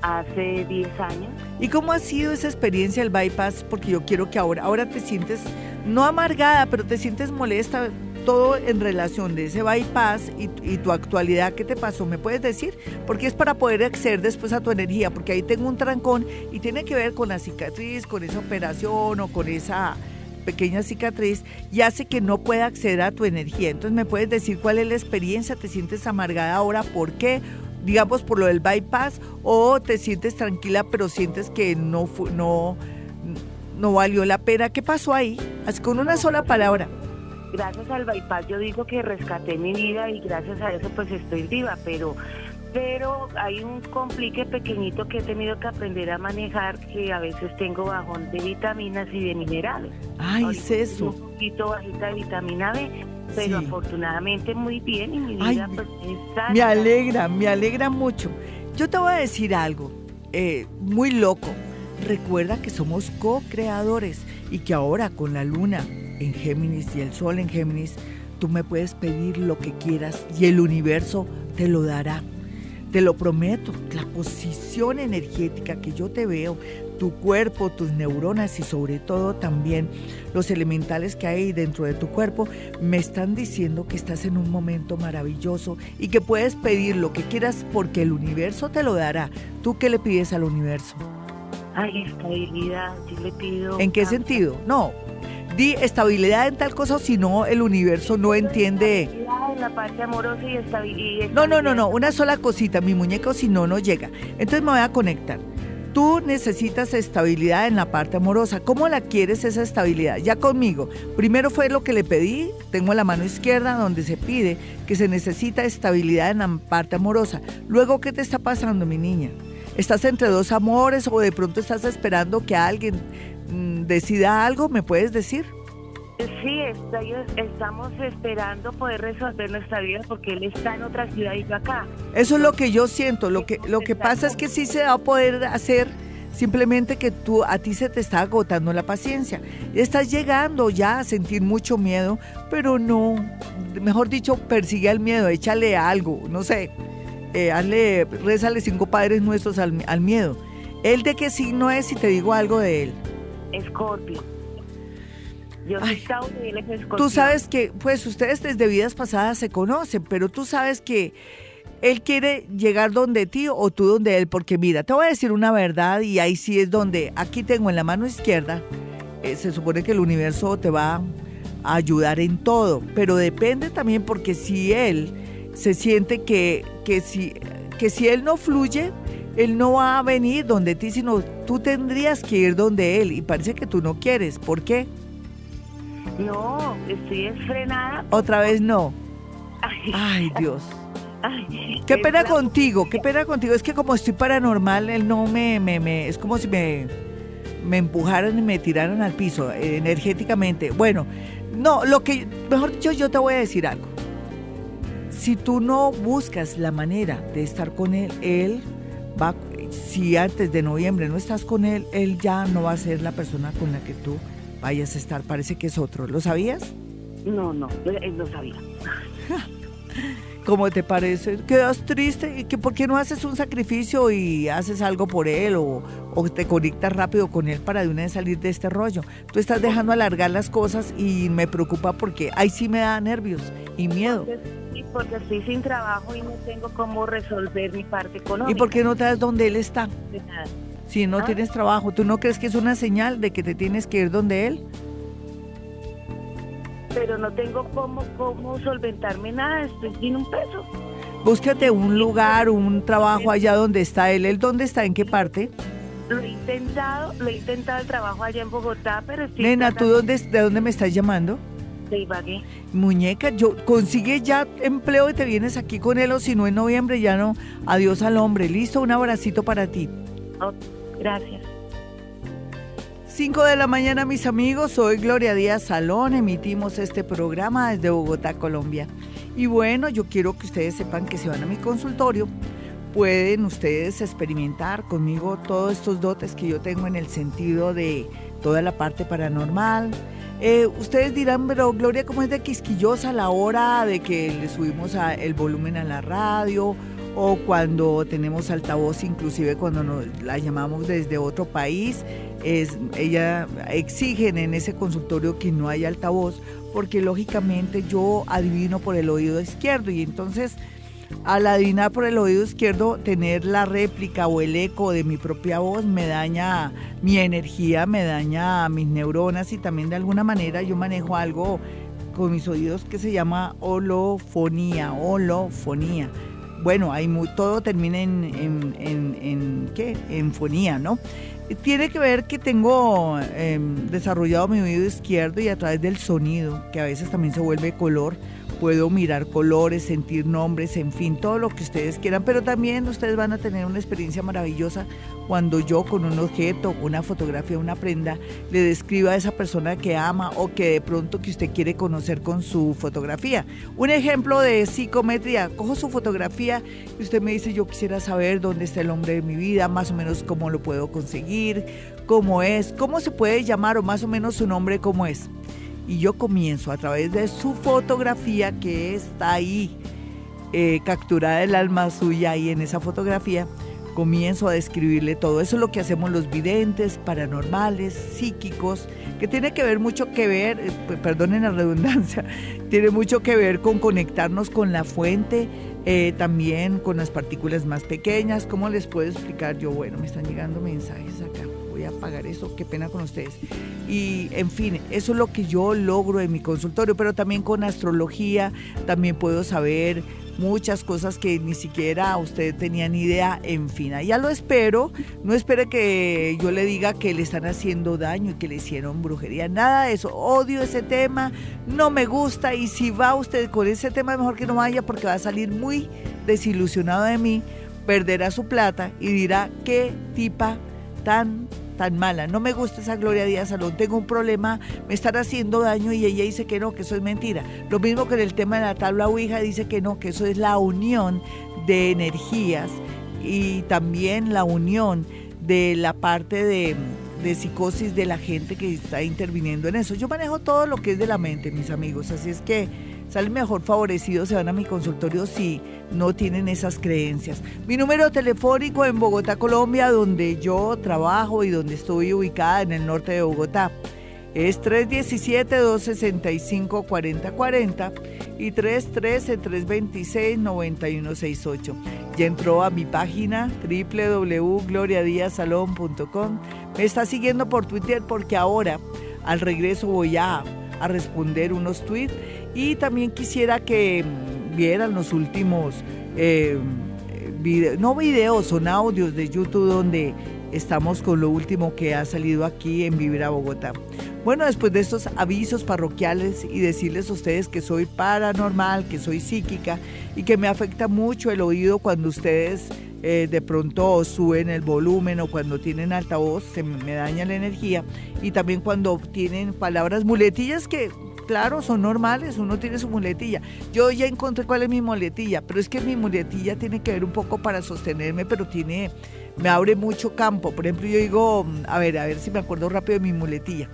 Speaker 5: hace 10 años.
Speaker 2: ¿Y cómo ha sido esa experiencia del bypass? Porque yo quiero que ahora, ahora te sientes, no amargada, pero te sientes molesta, todo en relación de ese bypass y, y tu actualidad. ¿Qué te pasó? ¿Me puedes decir? Porque es para poder acceder después a tu energía, porque ahí tengo un trancón y tiene que ver con la cicatriz, con esa operación o con esa pequeña cicatriz y hace que no pueda acceder a tu energía. Entonces, ¿me puedes decir cuál es la experiencia? ¿Te sientes amargada ahora? ¿Por qué? digamos por lo del bypass o te sientes tranquila pero sientes que no no no valió la pena. ¿Qué pasó ahí? Así con una sola palabra.
Speaker 5: Gracias al bypass yo digo que rescaté mi vida y gracias a eso pues estoy viva, pero pero hay un complique pequeñito que he tenido que aprender a manejar que a veces tengo bajón de vitaminas y de minerales.
Speaker 2: Ay,
Speaker 5: Ahorita
Speaker 2: es eso.
Speaker 5: Un poquito bajita de vitamina B, pero
Speaker 2: Sí.
Speaker 5: afortunadamente muy bien y mi
Speaker 2: Ay,
Speaker 5: vida pues es sana.
Speaker 2: Me alegra, me alegra mucho. Yo te voy a decir algo eh, muy loco. Recuerda que somos co-creadores y que ahora con la luna en Géminis y el sol en Géminis, tú me puedes pedir lo que quieras y el universo te lo dará. Te lo prometo, la posición energética que yo te veo, tu cuerpo, tus neuronas y sobre todo también los elementales que hay dentro de tu cuerpo, me están diciendo que estás en un momento maravilloso y que puedes pedir lo que quieras porque el universo te lo dará. ¿Tú qué le pides al universo?
Speaker 5: Ay, estabilidad, yo le pido...
Speaker 2: ¿En qué sentido? No, di estabilidad en tal cosa, si no, el universo no entiende.
Speaker 5: En la parte amorosa y estabilidad.
Speaker 2: No, no, no, no, una sola cosita, mi muñeco, si no, no llega. Entonces me voy a conectar. Tú necesitas estabilidad en la parte amorosa. ¿Cómo la quieres esa estabilidad? Ya conmigo. Primero fue lo que le pedí. Tengo la mano izquierda donde se pide que se necesita estabilidad en la parte amorosa. Luego, ¿qué te está pasando, mi niña? ¿Estás entre dos amores o de pronto estás esperando que alguien mm, decida algo? ¿Me puedes decir?
Speaker 5: Sí, estoy- estamos esperando poder resolver nuestra vida porque él está en otra ciudad y yo acá.
Speaker 2: Eso es lo que yo siento. Lo que, lo que pasa es que sí se va a poder hacer simplemente que tú a ti se te está agotando la paciencia. Estás llegando ya a sentir mucho miedo, pero no, mejor dicho, persigue al miedo, échale algo, no sé, eh, hazle, rézale cinco padres nuestros al, al miedo. ¿Él de qué signo es si te digo algo de él?
Speaker 5: Escorpio. Yo soy. Tauro y él es escorpio.
Speaker 2: Tú sabes que, pues ustedes desde vidas pasadas se conocen, pero tú sabes que él quiere llegar donde ti o tú donde él, porque mira, te voy a decir una verdad y ahí sí es donde, aquí tengo en la mano izquierda, eh, se supone que el universo te va a ayudar en todo, pero depende también porque si él se siente que, que, si, que si él no fluye, él no va a venir donde ti, sino tú tendrías que ir donde él y parece que tú no quieres. ¿Por qué?
Speaker 5: No, estoy desfrenada.
Speaker 2: Otra vez no.
Speaker 5: Ay,
Speaker 2: Ay, Dios.
Speaker 5: ay,
Speaker 2: Qué pena contigo, qué pena contigo. Es que como estoy paranormal, él no me, me, me- es como si me, me empujaran y me tiraran al piso eh, energéticamente. Bueno, no, lo que, mejor dicho, yo te voy a decir algo. Si tú no buscas la manera de estar con él, él va, si antes de noviembre no estás con él, él ya no va a ser la persona con la que tú vayas a estar. Parece que es otro. ¿Lo sabías?
Speaker 5: No, no, él no sabía. [laughs]
Speaker 2: ¿Cómo te parece? ¿Quedas triste? ¿Y que por qué no haces un sacrificio y haces algo por él o, o te conectas rápido con él para de una vez salir de este rollo? Tú estás dejando alargar las cosas y me preocupa porque ahí sí me da nervios y miedo.
Speaker 5: Sí, porque estoy sin trabajo y no tengo cómo resolver mi parte económica.
Speaker 2: ¿Y por qué no te das donde él está?
Speaker 5: De nada.
Speaker 2: Si no
Speaker 5: Ah.
Speaker 2: tienes trabajo, ¿tú no crees que es una señal de que te tienes que ir donde él?
Speaker 5: Pero no tengo cómo, cómo solventarme nada, estoy sin un peso.
Speaker 2: Búscate un lugar, un trabajo allá donde está él. ¿Él dónde está? ¿En qué parte?
Speaker 5: Lo he intentado, lo he intentado el trabajo allá en Bogotá, pero estoy
Speaker 2: Nena, ¿tú dónde, de dónde me estás llamando?
Speaker 5: de Ibagué.
Speaker 2: Muñeca, yo consigue ya empleo y te vienes aquí con él o si no en noviembre ya no. Adiós al hombre. Listo, un abracito para ti.
Speaker 5: Gracias.
Speaker 2: 5 de la mañana, mis amigos. Soy Gloria Díaz Salón. Emitimos este programa desde Bogotá, Colombia. Y bueno, yo quiero que ustedes sepan que si van a mi consultorio, pueden ustedes experimentar conmigo todos estos dotes que yo tengo en el sentido de toda la parte paranormal. Eh, ustedes dirán, pero Gloria, ¿cómo es de quisquillosa la hora de que le subimos el volumen a la radio? O cuando tenemos altavoz, inclusive cuando nos la llamamos desde otro país, es, ella exigen en ese consultorio que no haya altavoz, porque lógicamente yo adivino por el oído izquierdo y entonces al adivinar por el oído izquierdo, tener la réplica o el eco de mi propia voz me daña mi energía, me daña mis neuronas y también de alguna manera yo manejo algo con mis oídos que se llama holofonía, holofonía. Bueno, hay todo termina en, en, en- en- ¿qué? En fonía, ¿no? Tiene que ver que tengo em, desarrollado mi oído izquierdo y a través del sonido, que a veces también se vuelve color, puedo mirar colores, sentir nombres, en fin, todo lo que ustedes quieran, pero también ustedes van a tener una experiencia maravillosa cuando yo con un objeto, una fotografía, una prenda, le describa a esa persona que ama o que de pronto que usted quiere conocer con su fotografía. Un ejemplo de psicometría, cojo su fotografía y usted me dice, yo quisiera saber dónde está el hombre de mi vida, más o menos cómo lo puedo conseguir, cómo es, cómo se puede llamar o más o menos su nombre, cómo es y yo comienzo a través de su fotografía que está ahí eh, capturada el alma suya ahí en esa fotografía, comienzo a describirle todo. Eso es lo que hacemos los videntes, paranormales, psíquicos, que tiene que ver mucho que ver, eh, perdonen la redundancia, [laughs] tiene mucho que ver con conectarnos con la fuente, eh, también con las partículas más pequeñas. ¿Cómo les puedo explicar yo? Bueno, me están llegando mensajes acá. Apagar eso, qué pena con ustedes. Y en fin, eso es lo que yo logro en mi consultorio, pero también con astrología, también puedo saber muchas cosas que ni siquiera usted tenía ni idea, en fin, ya lo espero, no espere que yo le diga que le están haciendo daño y que le hicieron brujería, nada de eso, odio ese tema, no me gusta y si va usted con ese tema mejor que no vaya porque va a salir muy desilusionado de mí, perderá su plata y dirá qué tipa tan tan mala. No me gusta esa Gloria Díaz Salón. Tengo un problema, me están haciendo daño y ella dice que no, que eso es mentira. Lo mismo que en el tema de la tabla Ouija dice que no, que eso es la unión de energías y también la unión de la parte de, de psicosis de la gente que está interviniendo en eso. Yo manejo todo lo que es de la mente, mis amigos, así es que salen mejor favorecidos, se van a mi consultorio si no tienen esas creencias. Mi número telefónico en Bogotá, Colombia, donde yo trabajo y donde estoy ubicada en el norte de Bogotá, es 317-265-4040 y 313-326-9168. Ya entró a mi página www.gloriadiasalon.com. Me está siguiendo por Twitter porque ahora al regreso voy a, a responder unos tweets y también quisiera que mm, vieran los últimos, eh, no videos, son audios de YouTube donde estamos con lo último que ha salido aquí en Vivir a Bogotá. Bueno, después de estos avisos parroquiales y decirles a ustedes que soy paranormal, que soy psíquica y que me afecta mucho el oído cuando ustedes eh, de pronto suben el volumen o cuando tienen altavoz, se me, daña la energía. Y también cuando tienen palabras muletillas que, claro, son normales, uno tiene su muletilla. Yo ya encontré cuál es mi muletilla, pero es que mi muletilla tiene que ver un poco para sostenerme, pero tiene, me abre mucho campo. Por ejemplo, yo digo, a ver, a ver si me acuerdo rápido de mi muletilla.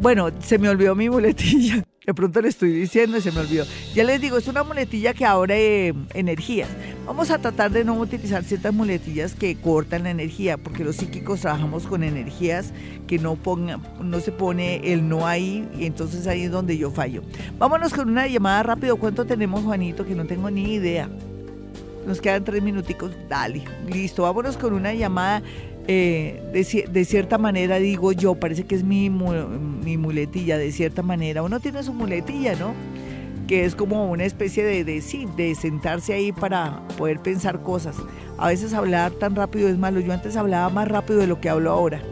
Speaker 2: Bueno, se me olvidó mi muletilla. [laughs] De pronto le estoy diciendo y se me olvidó. Ya les digo, es una muletilla que abre energías. Vamos a tratar de no utilizar ciertas muletillas que cortan la energía, porque los psíquicos trabajamos con energías que no, ponga, no se pone el no ahí, y entonces ahí es donde yo fallo. Vámonos con una llamada rápido. ¿Cuánto tenemos, Juanito? Que no tengo ni idea. Nos quedan tres minuticos. Dale, listo. Vámonos con una llamada. Eh, de, cierta manera digo yo, parece que es mi, mi muletilla, de cierta manera. Uno tiene su muletilla, ¿no? Que es como una especie de, sí, de sentarse ahí para poder pensar cosas. A veces hablar tan rápido es malo. Yo antes hablaba más rápido de lo que hablo ahora.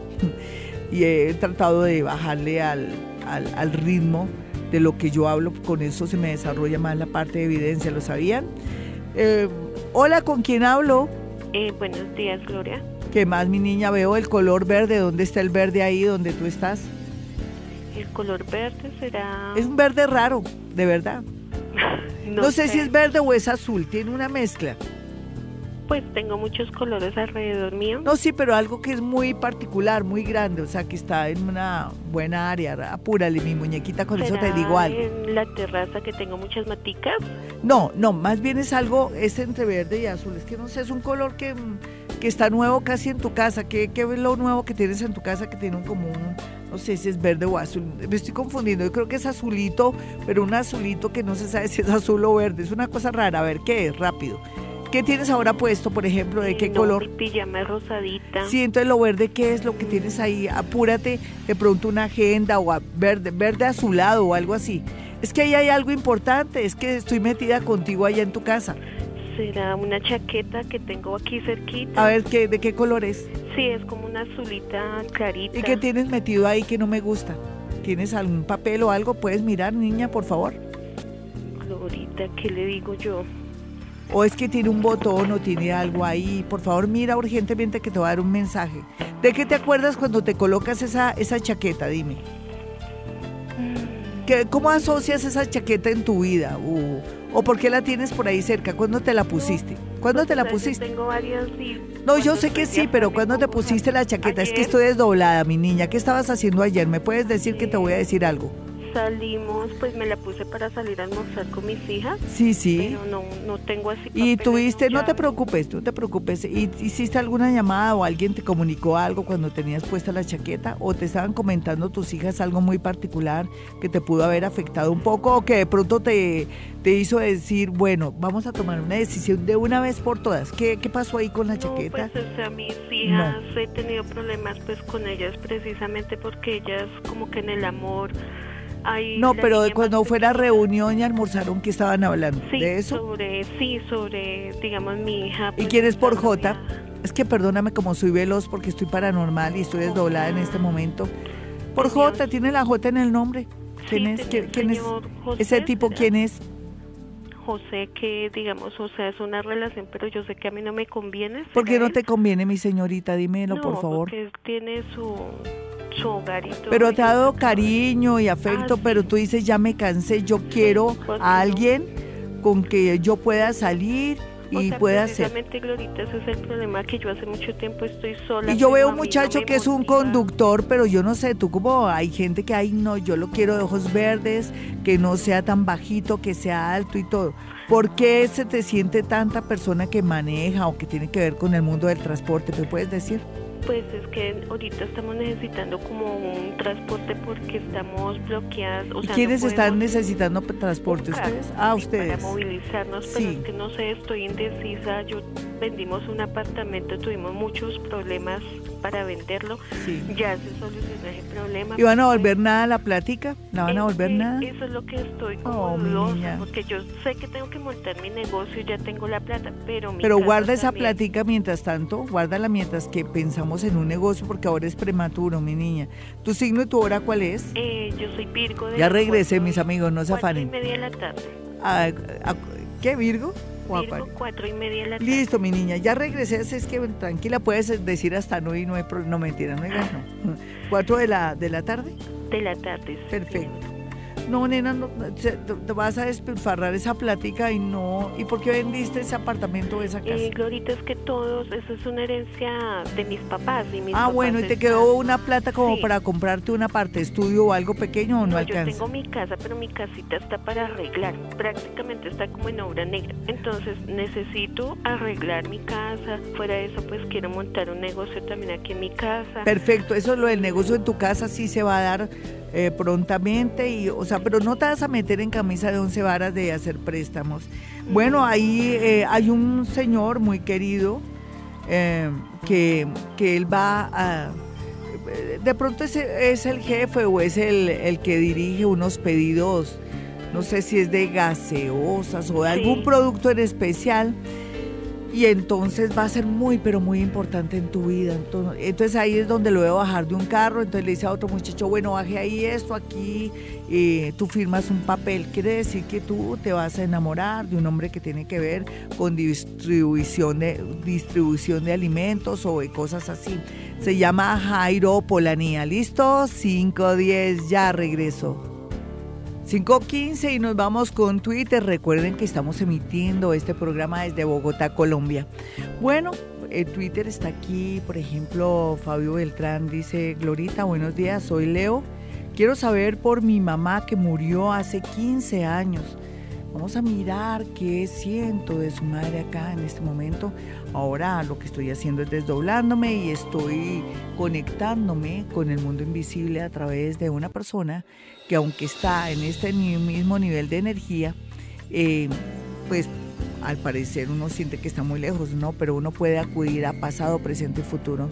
Speaker 2: [laughs] y he tratado de bajarle al, al, ritmo de lo que yo hablo. Con eso se me desarrolla más la parte de evidencia. ¿Lo sabían? Eh, hola, ¿con quién hablo?
Speaker 6: Eh, buenos días, Gloria.
Speaker 2: ¿Qué más, mi niña? Veo el color verde. ¿Dónde está el verde ahí donde tú estás?
Speaker 6: El color verde será...
Speaker 2: Es un verde raro, de verdad. [laughs] no, sé, si es verde o es azul. Tiene una mezcla.
Speaker 6: Pues tengo muchos colores alrededor mío.
Speaker 2: No, sí, pero algo que es muy particular, muy grande, o sea, que está en una buena área. Apúrale, mi muñequita, con eso te digo algo.
Speaker 6: en la terraza que tengo muchas maticas?
Speaker 2: No, no, más bien es algo, es entre verde y azul. Es que no sé, es un color que que está nuevo casi en tu casa. ¿Qué, ¿Qué, es lo nuevo que tienes en tu casa que tiene un como un, no sé si es verde o azul? Me estoy confundiendo. Yo creo que es azulito, pero un azulito que no se sabe si es azul o verde. Es una cosa rara. A ver, ¿qué es? Rápido. ¿Qué tienes ahora puesto, por ejemplo? ¿De qué color?
Speaker 6: Mi pijama rosadita.
Speaker 2: Sí, entonces lo verde, ¿qué es lo que tienes ahí? Apúrate, de pronto una agenda o verde, verde azulado o algo así. Es que ahí hay algo importante, es que estoy metida contigo allá en tu casa
Speaker 6: será una chaqueta que tengo aquí cerquita.
Speaker 2: A ver, ¿qué, ¿de qué color es?
Speaker 6: Sí, es como una azulita clarita.
Speaker 2: ¿Y qué tienes metido ahí que no me gusta? ¿Tienes algún papel o algo? ¿Puedes mirar, niña, por favor?
Speaker 6: Glorita, ¿qué le digo yo?
Speaker 2: O es que tiene un botón o tiene algo ahí. Por favor, mira urgentemente que te va a dar un mensaje. ¿De qué te acuerdas cuando te colocas esa, esa chaqueta? Dime. ¿Qué, ¿Cómo asocias esa chaqueta en tu vida? Uh, ¿O por qué la tienes por ahí cerca? ¿Cuándo te la pusiste? ¿Cuándo te la pusiste?
Speaker 6: Tengo varias
Speaker 2: No, yo sé que sí, pero ¿cuándo te pusiste la chaqueta? Es que estoy desdoblada, mi niña. ¿Qué estabas haciendo ayer? ¿Me puedes decir que te voy a decir algo?
Speaker 6: Salimos, pues me la puse para salir a almorzar con mis hijas.
Speaker 2: Sí, sí.
Speaker 6: Pero no, no tengo así.
Speaker 2: Y tuviste, no te preocupes, no te preocupes. ¿Y hiciste alguna llamada o alguien te comunicó algo cuando tenías puesta la chaqueta? ¿O te estaban comentando tus hijas algo muy particular que te pudo haber afectado un poco o que de pronto te, te hizo decir, bueno, vamos a tomar una decisión de una vez por todas? ¿Qué, qué pasó ahí con la chaqueta?
Speaker 6: Pues, o sea, mis hijas he tenido problemas pues con ellas precisamente porque ellas como que en el amor
Speaker 2: no, pero cuando fue la reunión y almorzaron, ¿qué estaban hablando? ¿De eso?
Speaker 6: Sobre, sí, sobre, digamos, mi hija.
Speaker 2: ¿Y pues, quién es por J? Es que perdóname como soy veloz porque estoy paranormal y estoy desdoblada en este momento. Por J, tiene la J en el nombre. ¿Quién es? ¿Quién, es? ¿Ese tipo quién es?
Speaker 6: José, que digamos, o sea, es una relación, pero yo sé que a mí no me conviene.
Speaker 2: ¿Por qué no te conviene, mi señorita? Dímelo, por favor.
Speaker 6: Porque tiene su
Speaker 2: pero te ha dado cariño y afecto, ah, pero tú dices, ya me cansé, yo quiero a alguien con que yo pueda salir y pueda hacer.
Speaker 6: Glorita, ese es el problema que yo hace mucho tiempo estoy sola.
Speaker 2: Y yo veo un muchacho que es un conductor, pero yo no sé, tú como hay gente que hay no, yo lo quiero de ojos verdes, que no sea tan bajito, que sea alto y todo. ¿Por qué se te siente tanta persona que maneja o que tiene que ver con el mundo del transporte? ¿Me puedes decir?
Speaker 6: Pues es que ahorita estamos necesitando como un transporte porque estamos bloqueados.
Speaker 2: ¿Y quiénes están necesitando transporte? ¿Ustedes? Ah, ustedes.
Speaker 6: Para movilizarnos, pero es que no sé, estoy indecisa. Yo vendimos un apartamento, tuvimos muchos problemas para venderlo. Ya se solucionó ese problema.
Speaker 2: ¿Y van a volver nada la plática? ¿La van a volver nada?
Speaker 6: Eso es lo que estoy como oh, porque yo sé que tengo que montar mi negocio, ya tengo la plata, pero mi
Speaker 2: Pero guarda esa plática mientras tanto, guárdala mientras que pensamos en un negocio, porque ahora es prematuro, mi niña. ¿Tu signo y tu hora cuál es?
Speaker 6: Eh, yo soy Virgo.
Speaker 2: ya regresé, mis amigos, no se afanen.
Speaker 6: y media de la tarde.
Speaker 2: Ah, ah, ¿Qué, Virgo?
Speaker 6: Virgo, cuatro y media de la
Speaker 2: tarde. Listo, mi niña, ya regresé, es que tranquila, puedes decir hasta no y no hay no mentira, no hay no. ¿Cuatro de la, de la tarde?
Speaker 6: De la tarde.
Speaker 2: Perfecto. No, nena, no, te, vas a despilfarrar esa plática y no. ¿Y por qué vendiste ese apartamento o esa casa?
Speaker 6: Eh, Glorita, es que todos, eso es una herencia de mis papás. Y mis
Speaker 2: ah, bueno, ¿y te quedó una plata como para comprarte una parte estudio o algo pequeño o no, no alcanza?
Speaker 6: Yo tengo mi casa, pero mi casita está para arreglar. Prácticamente está como en obra negra. Entonces necesito arreglar mi casa. Fuera de eso, pues quiero montar un negocio también aquí en mi casa.
Speaker 2: Perfecto, eso es lo del negocio en tu casa sí se va a dar eh, prontamente y, o sea, pero no te vas a meter en camisa de once varas de hacer préstamos. Bueno, ahí eh, hay un señor muy querido eh, que, que, él va a... De pronto es, es el jefe o es el, el, que dirige unos pedidos, no sé si es de gaseosas o de algún producto en especial y entonces va a ser muy, pero muy importante en tu vida. Entonces, ahí es donde lo a bajar de un carro, entonces le dice a otro muchacho, bueno, baje ahí esto, aquí, eh, tú firmas un papel. Quiere decir que tú te vas a enamorar de un hombre que tiene que ver con distribución de, distribución de alimentos o de cosas así. Se llama Jairo Polanía. ¿Listo? 5-10, ya regreso. 5.15 y nos vamos con Twitter. Recuerden que estamos emitiendo este programa desde Bogotá, Colombia. Bueno, el Twitter está aquí, por ejemplo, Fabio Beltrán dice, Glorita, buenos días, soy Leo. Quiero saber por mi mamá que murió hace 15 años. Vamos a mirar qué siento de su madre acá en este momento. Ahora lo que estoy haciendo es desdoblándome y estoy conectándome con el mundo invisible a través de una persona que aunque está en este mismo nivel de energía, eh, pues al parecer uno siente que está muy lejos, ¿no? Pero uno puede acudir a pasado, presente y futuro.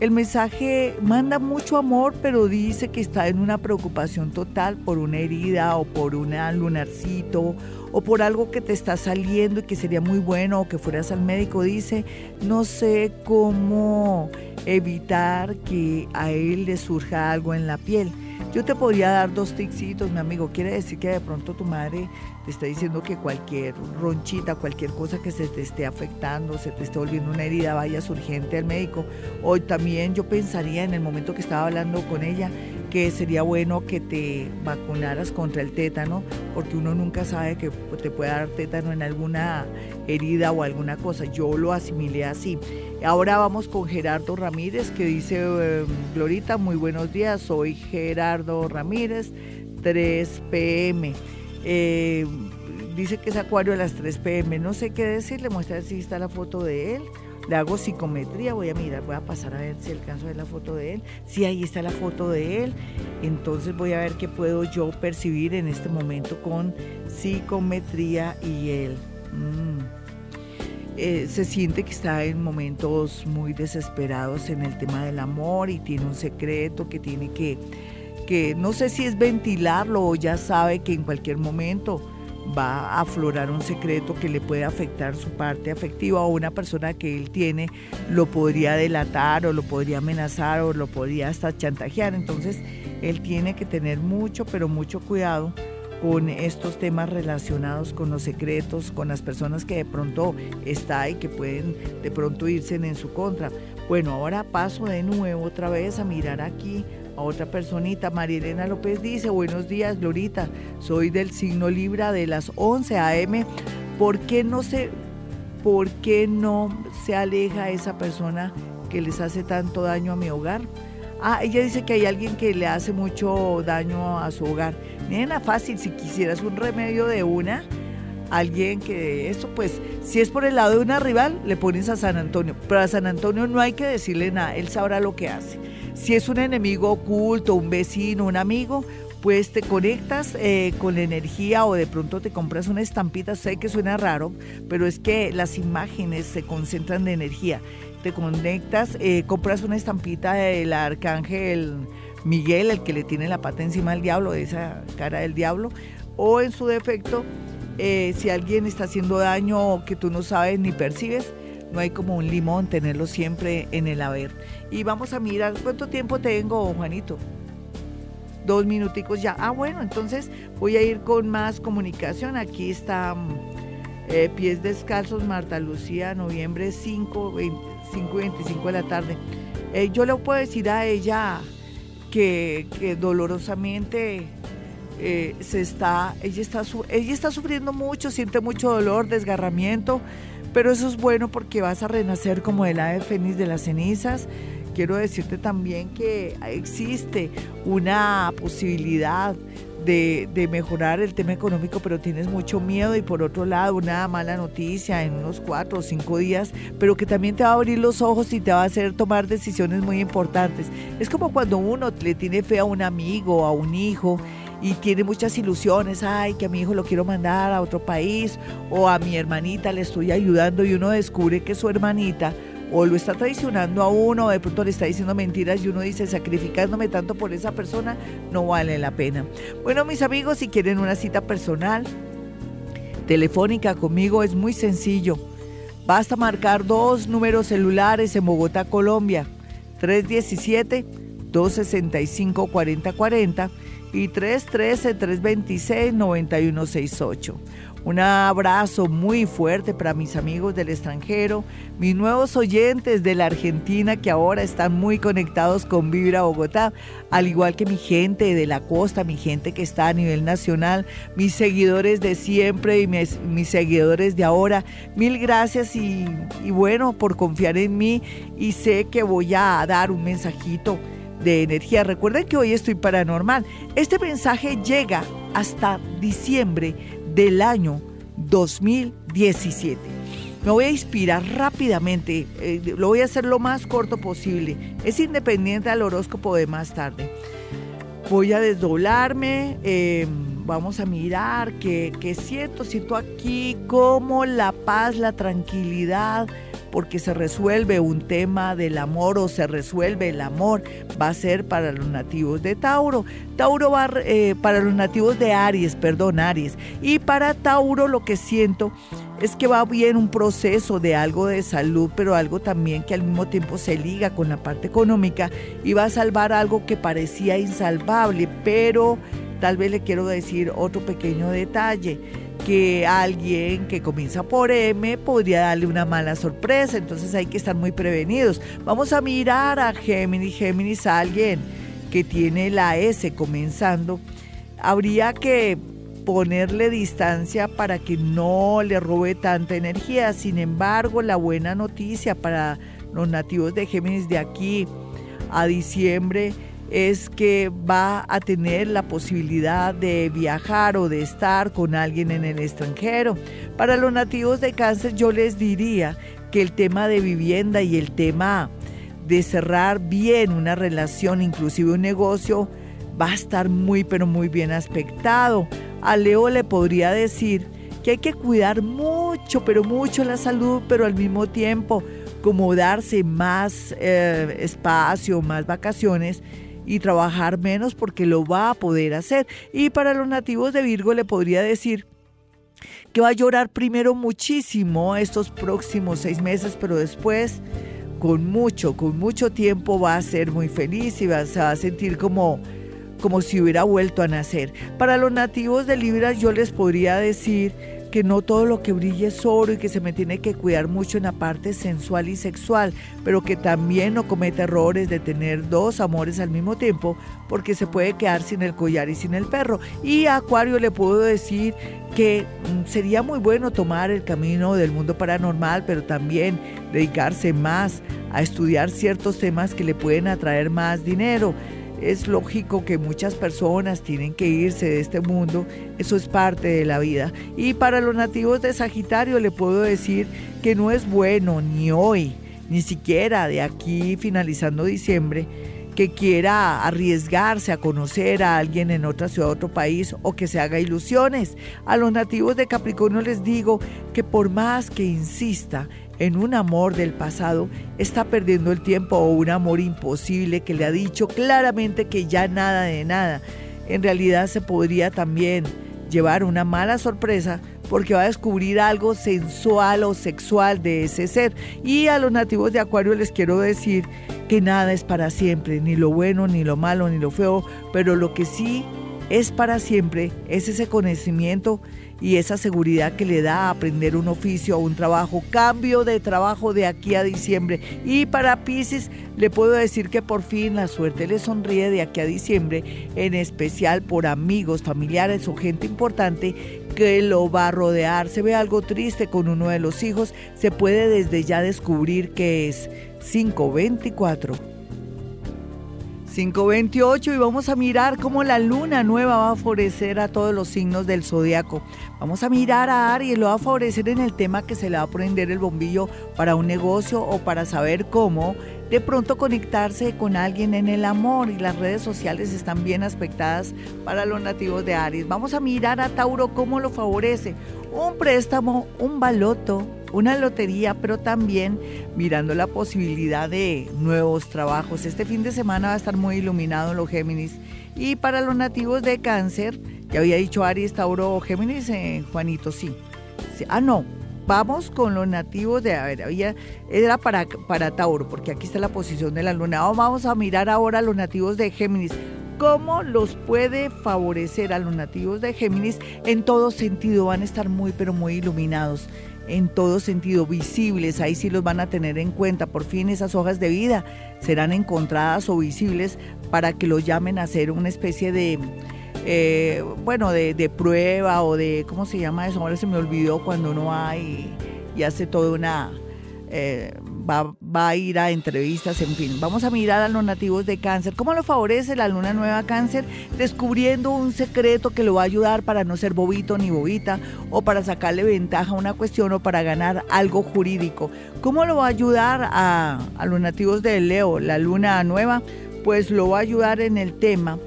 Speaker 2: El mensaje manda mucho amor, pero dice que está en una preocupación total por una herida o por un lunarcito o por algo que te está saliendo y que sería muy bueno o que fueras al médico. Dice, no sé cómo evitar que a él le surja algo en la piel. Yo te podría dar dos ticsitos, mi amigo. Quiere decir que de pronto tu madre te está diciendo que cualquier ronchita, cualquier cosa que se te esté afectando, se te esté volviendo una herida, vayas urgente al médico. Hoy también yo pensaría en el momento que estaba hablando con ella que sería bueno que te vacunaras contra el tétano, porque uno nunca sabe que te puede dar tétano en alguna herida o alguna cosa. Yo lo asimilé así. Ahora vamos con Gerardo Ramírez, que dice, em, Glorita, muy buenos días, soy Gerardo Ramírez, 3 pm. Eh, dice que es Acuario a las 3 pm, no sé qué decirle, muestra si está la foto de él le hago psicometría, voy a mirar, voy a pasar a ver si alcanzo a ver la foto de él. Si ahí está la foto de él, entonces voy a ver qué puedo yo percibir en este momento con psicometría y él. Mm. Eh, se siente que está en momentos muy desesperados en el tema del amor y tiene un secreto que tiene que, que no sé si es ventilarlo o ya sabe que en cualquier momento va a aflorar un secreto que le puede afectar su parte afectiva o una persona que él tiene lo podría delatar o lo podría amenazar o lo podría hasta chantajear. Entonces él tiene que tener mucho, pero mucho cuidado con estos temas relacionados con los secretos, con las personas que de pronto está y que pueden de pronto irse en su contra. Bueno, ahora paso de nuevo otra vez a mirar aquí a otra personita. María Elena López dice, buenos días, Glorita, soy del signo Libra de las 11 a.m. ¿Por qué no se, por qué no se aleja esa persona que les hace tanto daño a mi hogar? Ah, ella dice que hay alguien que le hace mucho daño a su hogar. Nena, fácil, si quisieras un remedio de una, alguien que esto pues si es por el lado de una rival le pones a San Antonio pero a San Antonio no hay que decirle nada él sabrá lo que hace si es un enemigo oculto, un vecino, un amigo, pues te conectas eh, con energía o de pronto te compras una estampita. Sé que suena raro, pero es que las imágenes se concentran de energía. Te conectas, eh, compras una estampita del arcángel Miguel, el que le tiene la pata encima al diablo, esa cara del diablo, o en su defecto, eh, si alguien está haciendo daño que tú no sabes ni percibes, no hay como un limón tenerlo siempre en el haber. Y vamos a mirar cuánto tiempo tengo, Juanito. Dos minuticos ya. Ah, bueno, entonces voy a ir con más comunicación. Aquí está eh, Pies Descalzos, Marta Lucía, noviembre 5, 25 de la tarde. Eh, yo le puedo decir a ella que, que dolorosamente eh, se está, ella está, ella está sufriendo mucho, siente mucho dolor, desgarramiento, pero eso es bueno porque vas a renacer como el ave fénix de las cenizas. Quiero decirte también que existe una posibilidad de, mejorar el tema económico, pero tienes mucho miedo y por otro lado una mala noticia en unos cuatro o cinco días, pero que también te va a abrir los ojos y te va a hacer tomar decisiones muy importantes. Es como cuando uno le tiene fe a un amigo, a un hijo y tiene muchas ilusiones, ay, que a mi hijo lo quiero mandar a otro país o a mi hermanita le estoy ayudando y uno descubre que su hermanita o lo está traicionando a uno, de pronto le está diciendo mentiras y uno dice, sacrificándome tanto por esa persona, no vale la pena. Bueno, mis amigos, si quieren una cita personal, telefónica conmigo, es muy sencillo. Basta marcar dos números celulares en Bogotá, Colombia, 317-265-4040 y 313-326-9168. Un abrazo muy fuerte para mis amigos del extranjero, mis nuevos oyentes de la Argentina que ahora están muy conectados con Vibra Bogotá, al igual que mi gente de la costa, mi gente que está a nivel nacional, mis seguidores de siempre y mis, seguidores de ahora. Mil gracias y, y bueno por confiar en mí y sé que voy a dar un mensajito de energía. Recuerden que hoy estoy paranormal. Este mensaje llega hasta diciembre del año 2017. Me voy a inspirar rápidamente, eh, lo voy a hacer lo más corto posible. Es independiente al horóscopo de más tarde. Voy a desdoblarme, em, vamos a mirar qué, qué siento. Siento aquí como la paz, la tranquilidad, porque se resuelve un tema del amor o se resuelve el amor, va a ser para los nativos de Tauro. Tauro va eh, para los nativos de Aries, perdón, Aries. Y para Tauro lo que siento es que va bien un proceso de algo de salud, pero algo también que al mismo tiempo se liga con la parte económica y va a salvar algo que parecía insalvable, pero tal vez le quiero decir otro pequeño detalle que alguien que comienza por M podría darle una mala sorpresa, entonces hay que estar muy prevenidos. Vamos a mirar a Géminis, Géminis alguien que tiene la S comenzando, habría que ponerle distancia para que no le robe tanta energía. Sin embargo, la buena noticia para los nativos de Géminis de aquí a diciembre es que va a tener la posibilidad de viajar o de estar con alguien en el extranjero. Para los nativos de cáncer yo les diría que el tema de vivienda y el tema de cerrar bien una relación, inclusive un negocio, va a estar muy pero muy bien aspectado. A Leo le podría decir que hay que cuidar mucho, pero mucho la salud, pero al mismo tiempo como darse más eh, espacio, más vacaciones y trabajar menos porque lo va a poder hacer. Y para los nativos de Virgo le podría decir que va a llorar primero muchísimo estos próximos seis meses, pero después con mucho, con mucho tiempo va a ser muy feliz y va, se va a sentir como, como si hubiera vuelto a nacer. Para los nativos de Libra yo les podría decir que no todo lo que brilla es oro y que se me tiene que cuidar mucho en la parte sensual y sexual, pero que también no cometa errores de tener dos amores al mismo tiempo, porque se puede quedar sin el collar y sin el perro. Y a Acuario le puedo decir que mm, sería muy bueno tomar el camino del mundo paranormal, pero también dedicarse más a estudiar ciertos temas que le pueden atraer más dinero es lógico que muchas personas tienen que irse de este mundo, eso es parte de la vida. Y para los nativos de Sagitario le puedo decir que no es bueno ni hoy, ni siquiera de aquí finalizando diciembre, que quiera arriesgarse a conocer a alguien en otra ciudad, otro país o que se haga ilusiones. A los nativos de Capricornio les digo que por más que insista en un amor del pasado, está perdiendo el tiempo o un amor imposible que le ha dicho claramente que ya nada de nada. En realidad se podría también llevar una mala sorpresa porque va a descubrir algo sensual o sexual de ese ser. Y a los nativos de Acuario les quiero decir que nada es para siempre, ni lo bueno, ni lo malo, ni lo feo, pero lo que sí es para siempre, es ese conocimiento y esa seguridad que le da a aprender un oficio o un trabajo, cambio de trabajo de aquí a diciembre. Y para Pisces le puedo decir que por fin la suerte le sonríe de aquí a diciembre, en especial por amigos, familiares o gente importante que lo va a rodear. Se ve algo triste con uno de los hijos, se puede desde ya descubrir que es 524. 528 y vamos a mirar cómo la luna nueva va a favorecer a todos los signos del zodiaco. Vamos a mirar a Aries, lo va a favorecer en el tema que se le va a prender el bombillo para un negocio o para saber cómo de pronto conectarse con alguien en el amor y las redes sociales están bien aspectadas para los nativos de Aries. Vamos a mirar a Tauro cómo lo favorece. Un préstamo, un baloto, una lotería, pero también mirando la posibilidad de nuevos trabajos. Este fin de semana va a estar muy iluminado los Géminis. Y para los nativos de cáncer, ya había dicho Aries, Tauro, Géminis, eh, Juanito, sí. Ah, no, vamos con los nativos de, a ver, había, era para, para Tauro, porque aquí está la posición de la luna. Vamos a mirar ahora a los nativos de Géminis. ¿Cómo los puede favorecer a los nativos de Géminis? En todo sentido, van a estar muy, pero muy iluminados en todo sentido, visibles, ahí sí los van a tener en cuenta. Por fin esas hojas de vida serán encontradas o visibles para que los llamen a hacer una especie de, eh, bueno, de, prueba o de, ¿cómo se llama eso? Ahora se me olvidó cuando uno va y, hace toda una... Eh, va, a ir a entrevistas, en fin. Vamos a mirar a los nativos de cáncer. ¿Cómo lo favorece la luna nueva cáncer? Descubriendo un secreto que lo va a ayudar para no ser bobito ni bobita o para sacarle ventaja a una cuestión o para ganar algo jurídico. ¿Cómo lo va a ayudar a, a los nativos de Leo, la luna nueva? Pues lo va a ayudar en el tema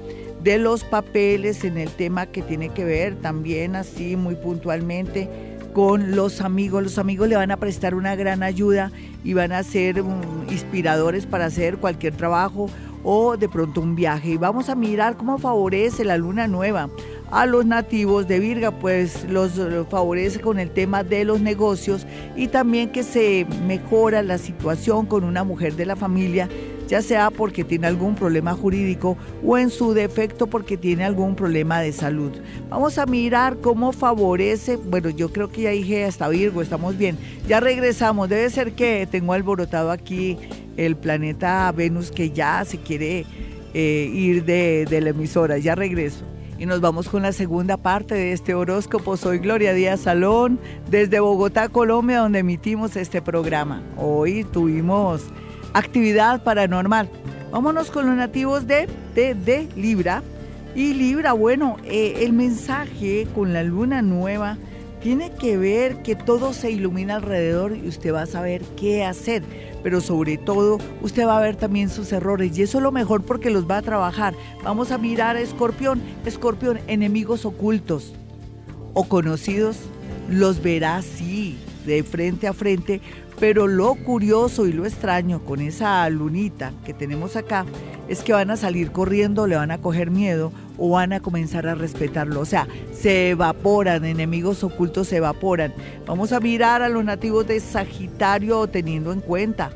Speaker 2: de los papeles, en el tema que tiene que ver también así muy puntualmente con los amigos. Los amigos le van a prestar una gran ayuda y van a ser mm, inspiradores para hacer cualquier trabajo o de pronto un viaje. Y vamos a mirar cómo favorece la luna nueva a los nativos de Virga, pues los favorece con el tema de los negocios y también que se mejora la situación con una mujer de la familia ya sea porque tiene algún problema jurídico o en su defecto porque tiene algún problema de salud. Vamos a mirar cómo favorece, bueno, yo creo que ya dije hasta Virgo, estamos bien. Ya regresamos, debe ser que tengo alborotado aquí el planeta Venus que ya se quiere eh, ir de, de la emisora, ya regreso. Y nos vamos con la segunda parte de este horóscopo. Soy Gloria Díaz Salón, desde Bogotá, Colombia, donde emitimos este programa. Hoy tuvimos actividad paranormal. Vámonos con los nativos de, de, Libra. Y Libra, bueno, eh, el mensaje con la luna nueva tiene que ver que todo se ilumina alrededor y usted va a saber qué hacer. Pero sobre todo, usted va a ver también sus errores y eso es lo mejor porque los va a trabajar. Vamos a mirar a Escorpión. Escorpión, enemigos ocultos o conocidos, los verá sí, de frente a frente, pero lo curioso y lo extraño con esa lunita que tenemos acá es que van a salir corriendo, le van a coger miedo o van a comenzar a respetarlo. O sea, se evaporan, enemigos ocultos se evaporan. Vamos a mirar a los nativos de Sagitario teniendo en cuenta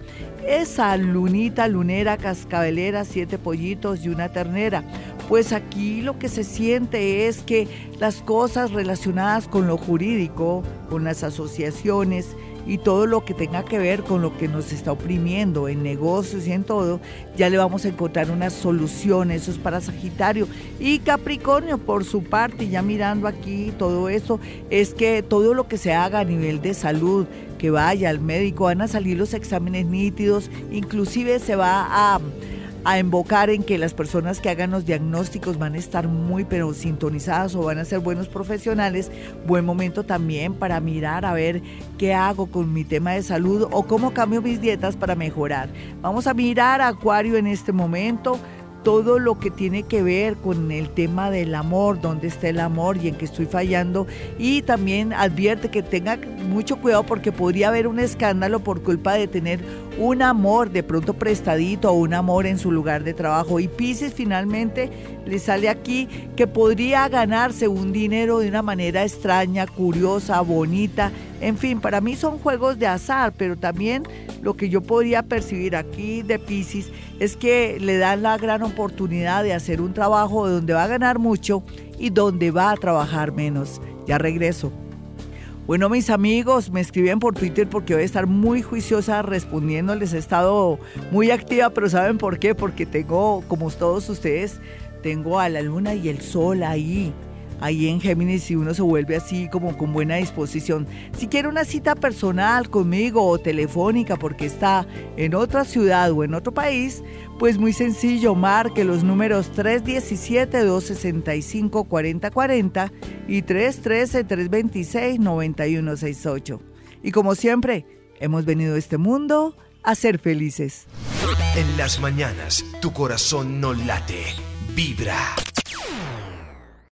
Speaker 2: esa lunita lunera cascabelera, siete pollitos y una ternera. Pues aquí lo que se siente es que las cosas relacionadas con lo jurídico, con las asociaciones, y todo lo que tenga que ver con lo que nos está oprimiendo en negocios y en todo, ya le vamos a encontrar una solución. Eso es para Sagitario. Y Capricornio, por su parte, ya mirando aquí todo eso, es que todo lo que se haga a nivel de salud, que vaya al médico, van a salir los exámenes nítidos, inclusive se va a a invocar en que las personas que hagan los diagnósticos van a estar muy pero sintonizadas o van a ser buenos profesionales. Buen momento también para mirar a ver qué hago con mi tema de salud o cómo cambio mis dietas para mejorar. Vamos a mirar a Acuario en este momento todo lo que tiene que ver con el tema del amor, dónde está el amor y en qué estoy fallando. Y también advierte que tenga mucho cuidado porque podría haber un escándalo por culpa de tener un amor de pronto prestadito o un amor en su lugar de trabajo. Y Pisces finalmente le sale aquí que podría ganarse un dinero de una manera extraña, curiosa, bonita En fin, para mí son juegos de azar, pero también lo que yo podría percibir aquí de Pisces es que le dan la gran oportunidad de hacer un trabajo donde va a ganar mucho y donde va a trabajar menos. Ya regreso. Bueno, mis amigos, me escriben por Twitter porque voy a estar muy juiciosa respondiéndoles. He estado muy activa, pero ¿saben por qué? Porque tengo, como todos ustedes, tengo a la luna y el sol ahí ahí en Géminis y uno se vuelve así como con buena disposición. Si quiere una cita personal conmigo o telefónica porque está en otra ciudad o en otro país, pues muy sencillo, marque los números 317-265-4040 y 313-326-9168. Y como siempre, hemos venido a este mundo a ser felices.
Speaker 1: En las mañanas, tu corazón no late, vibra.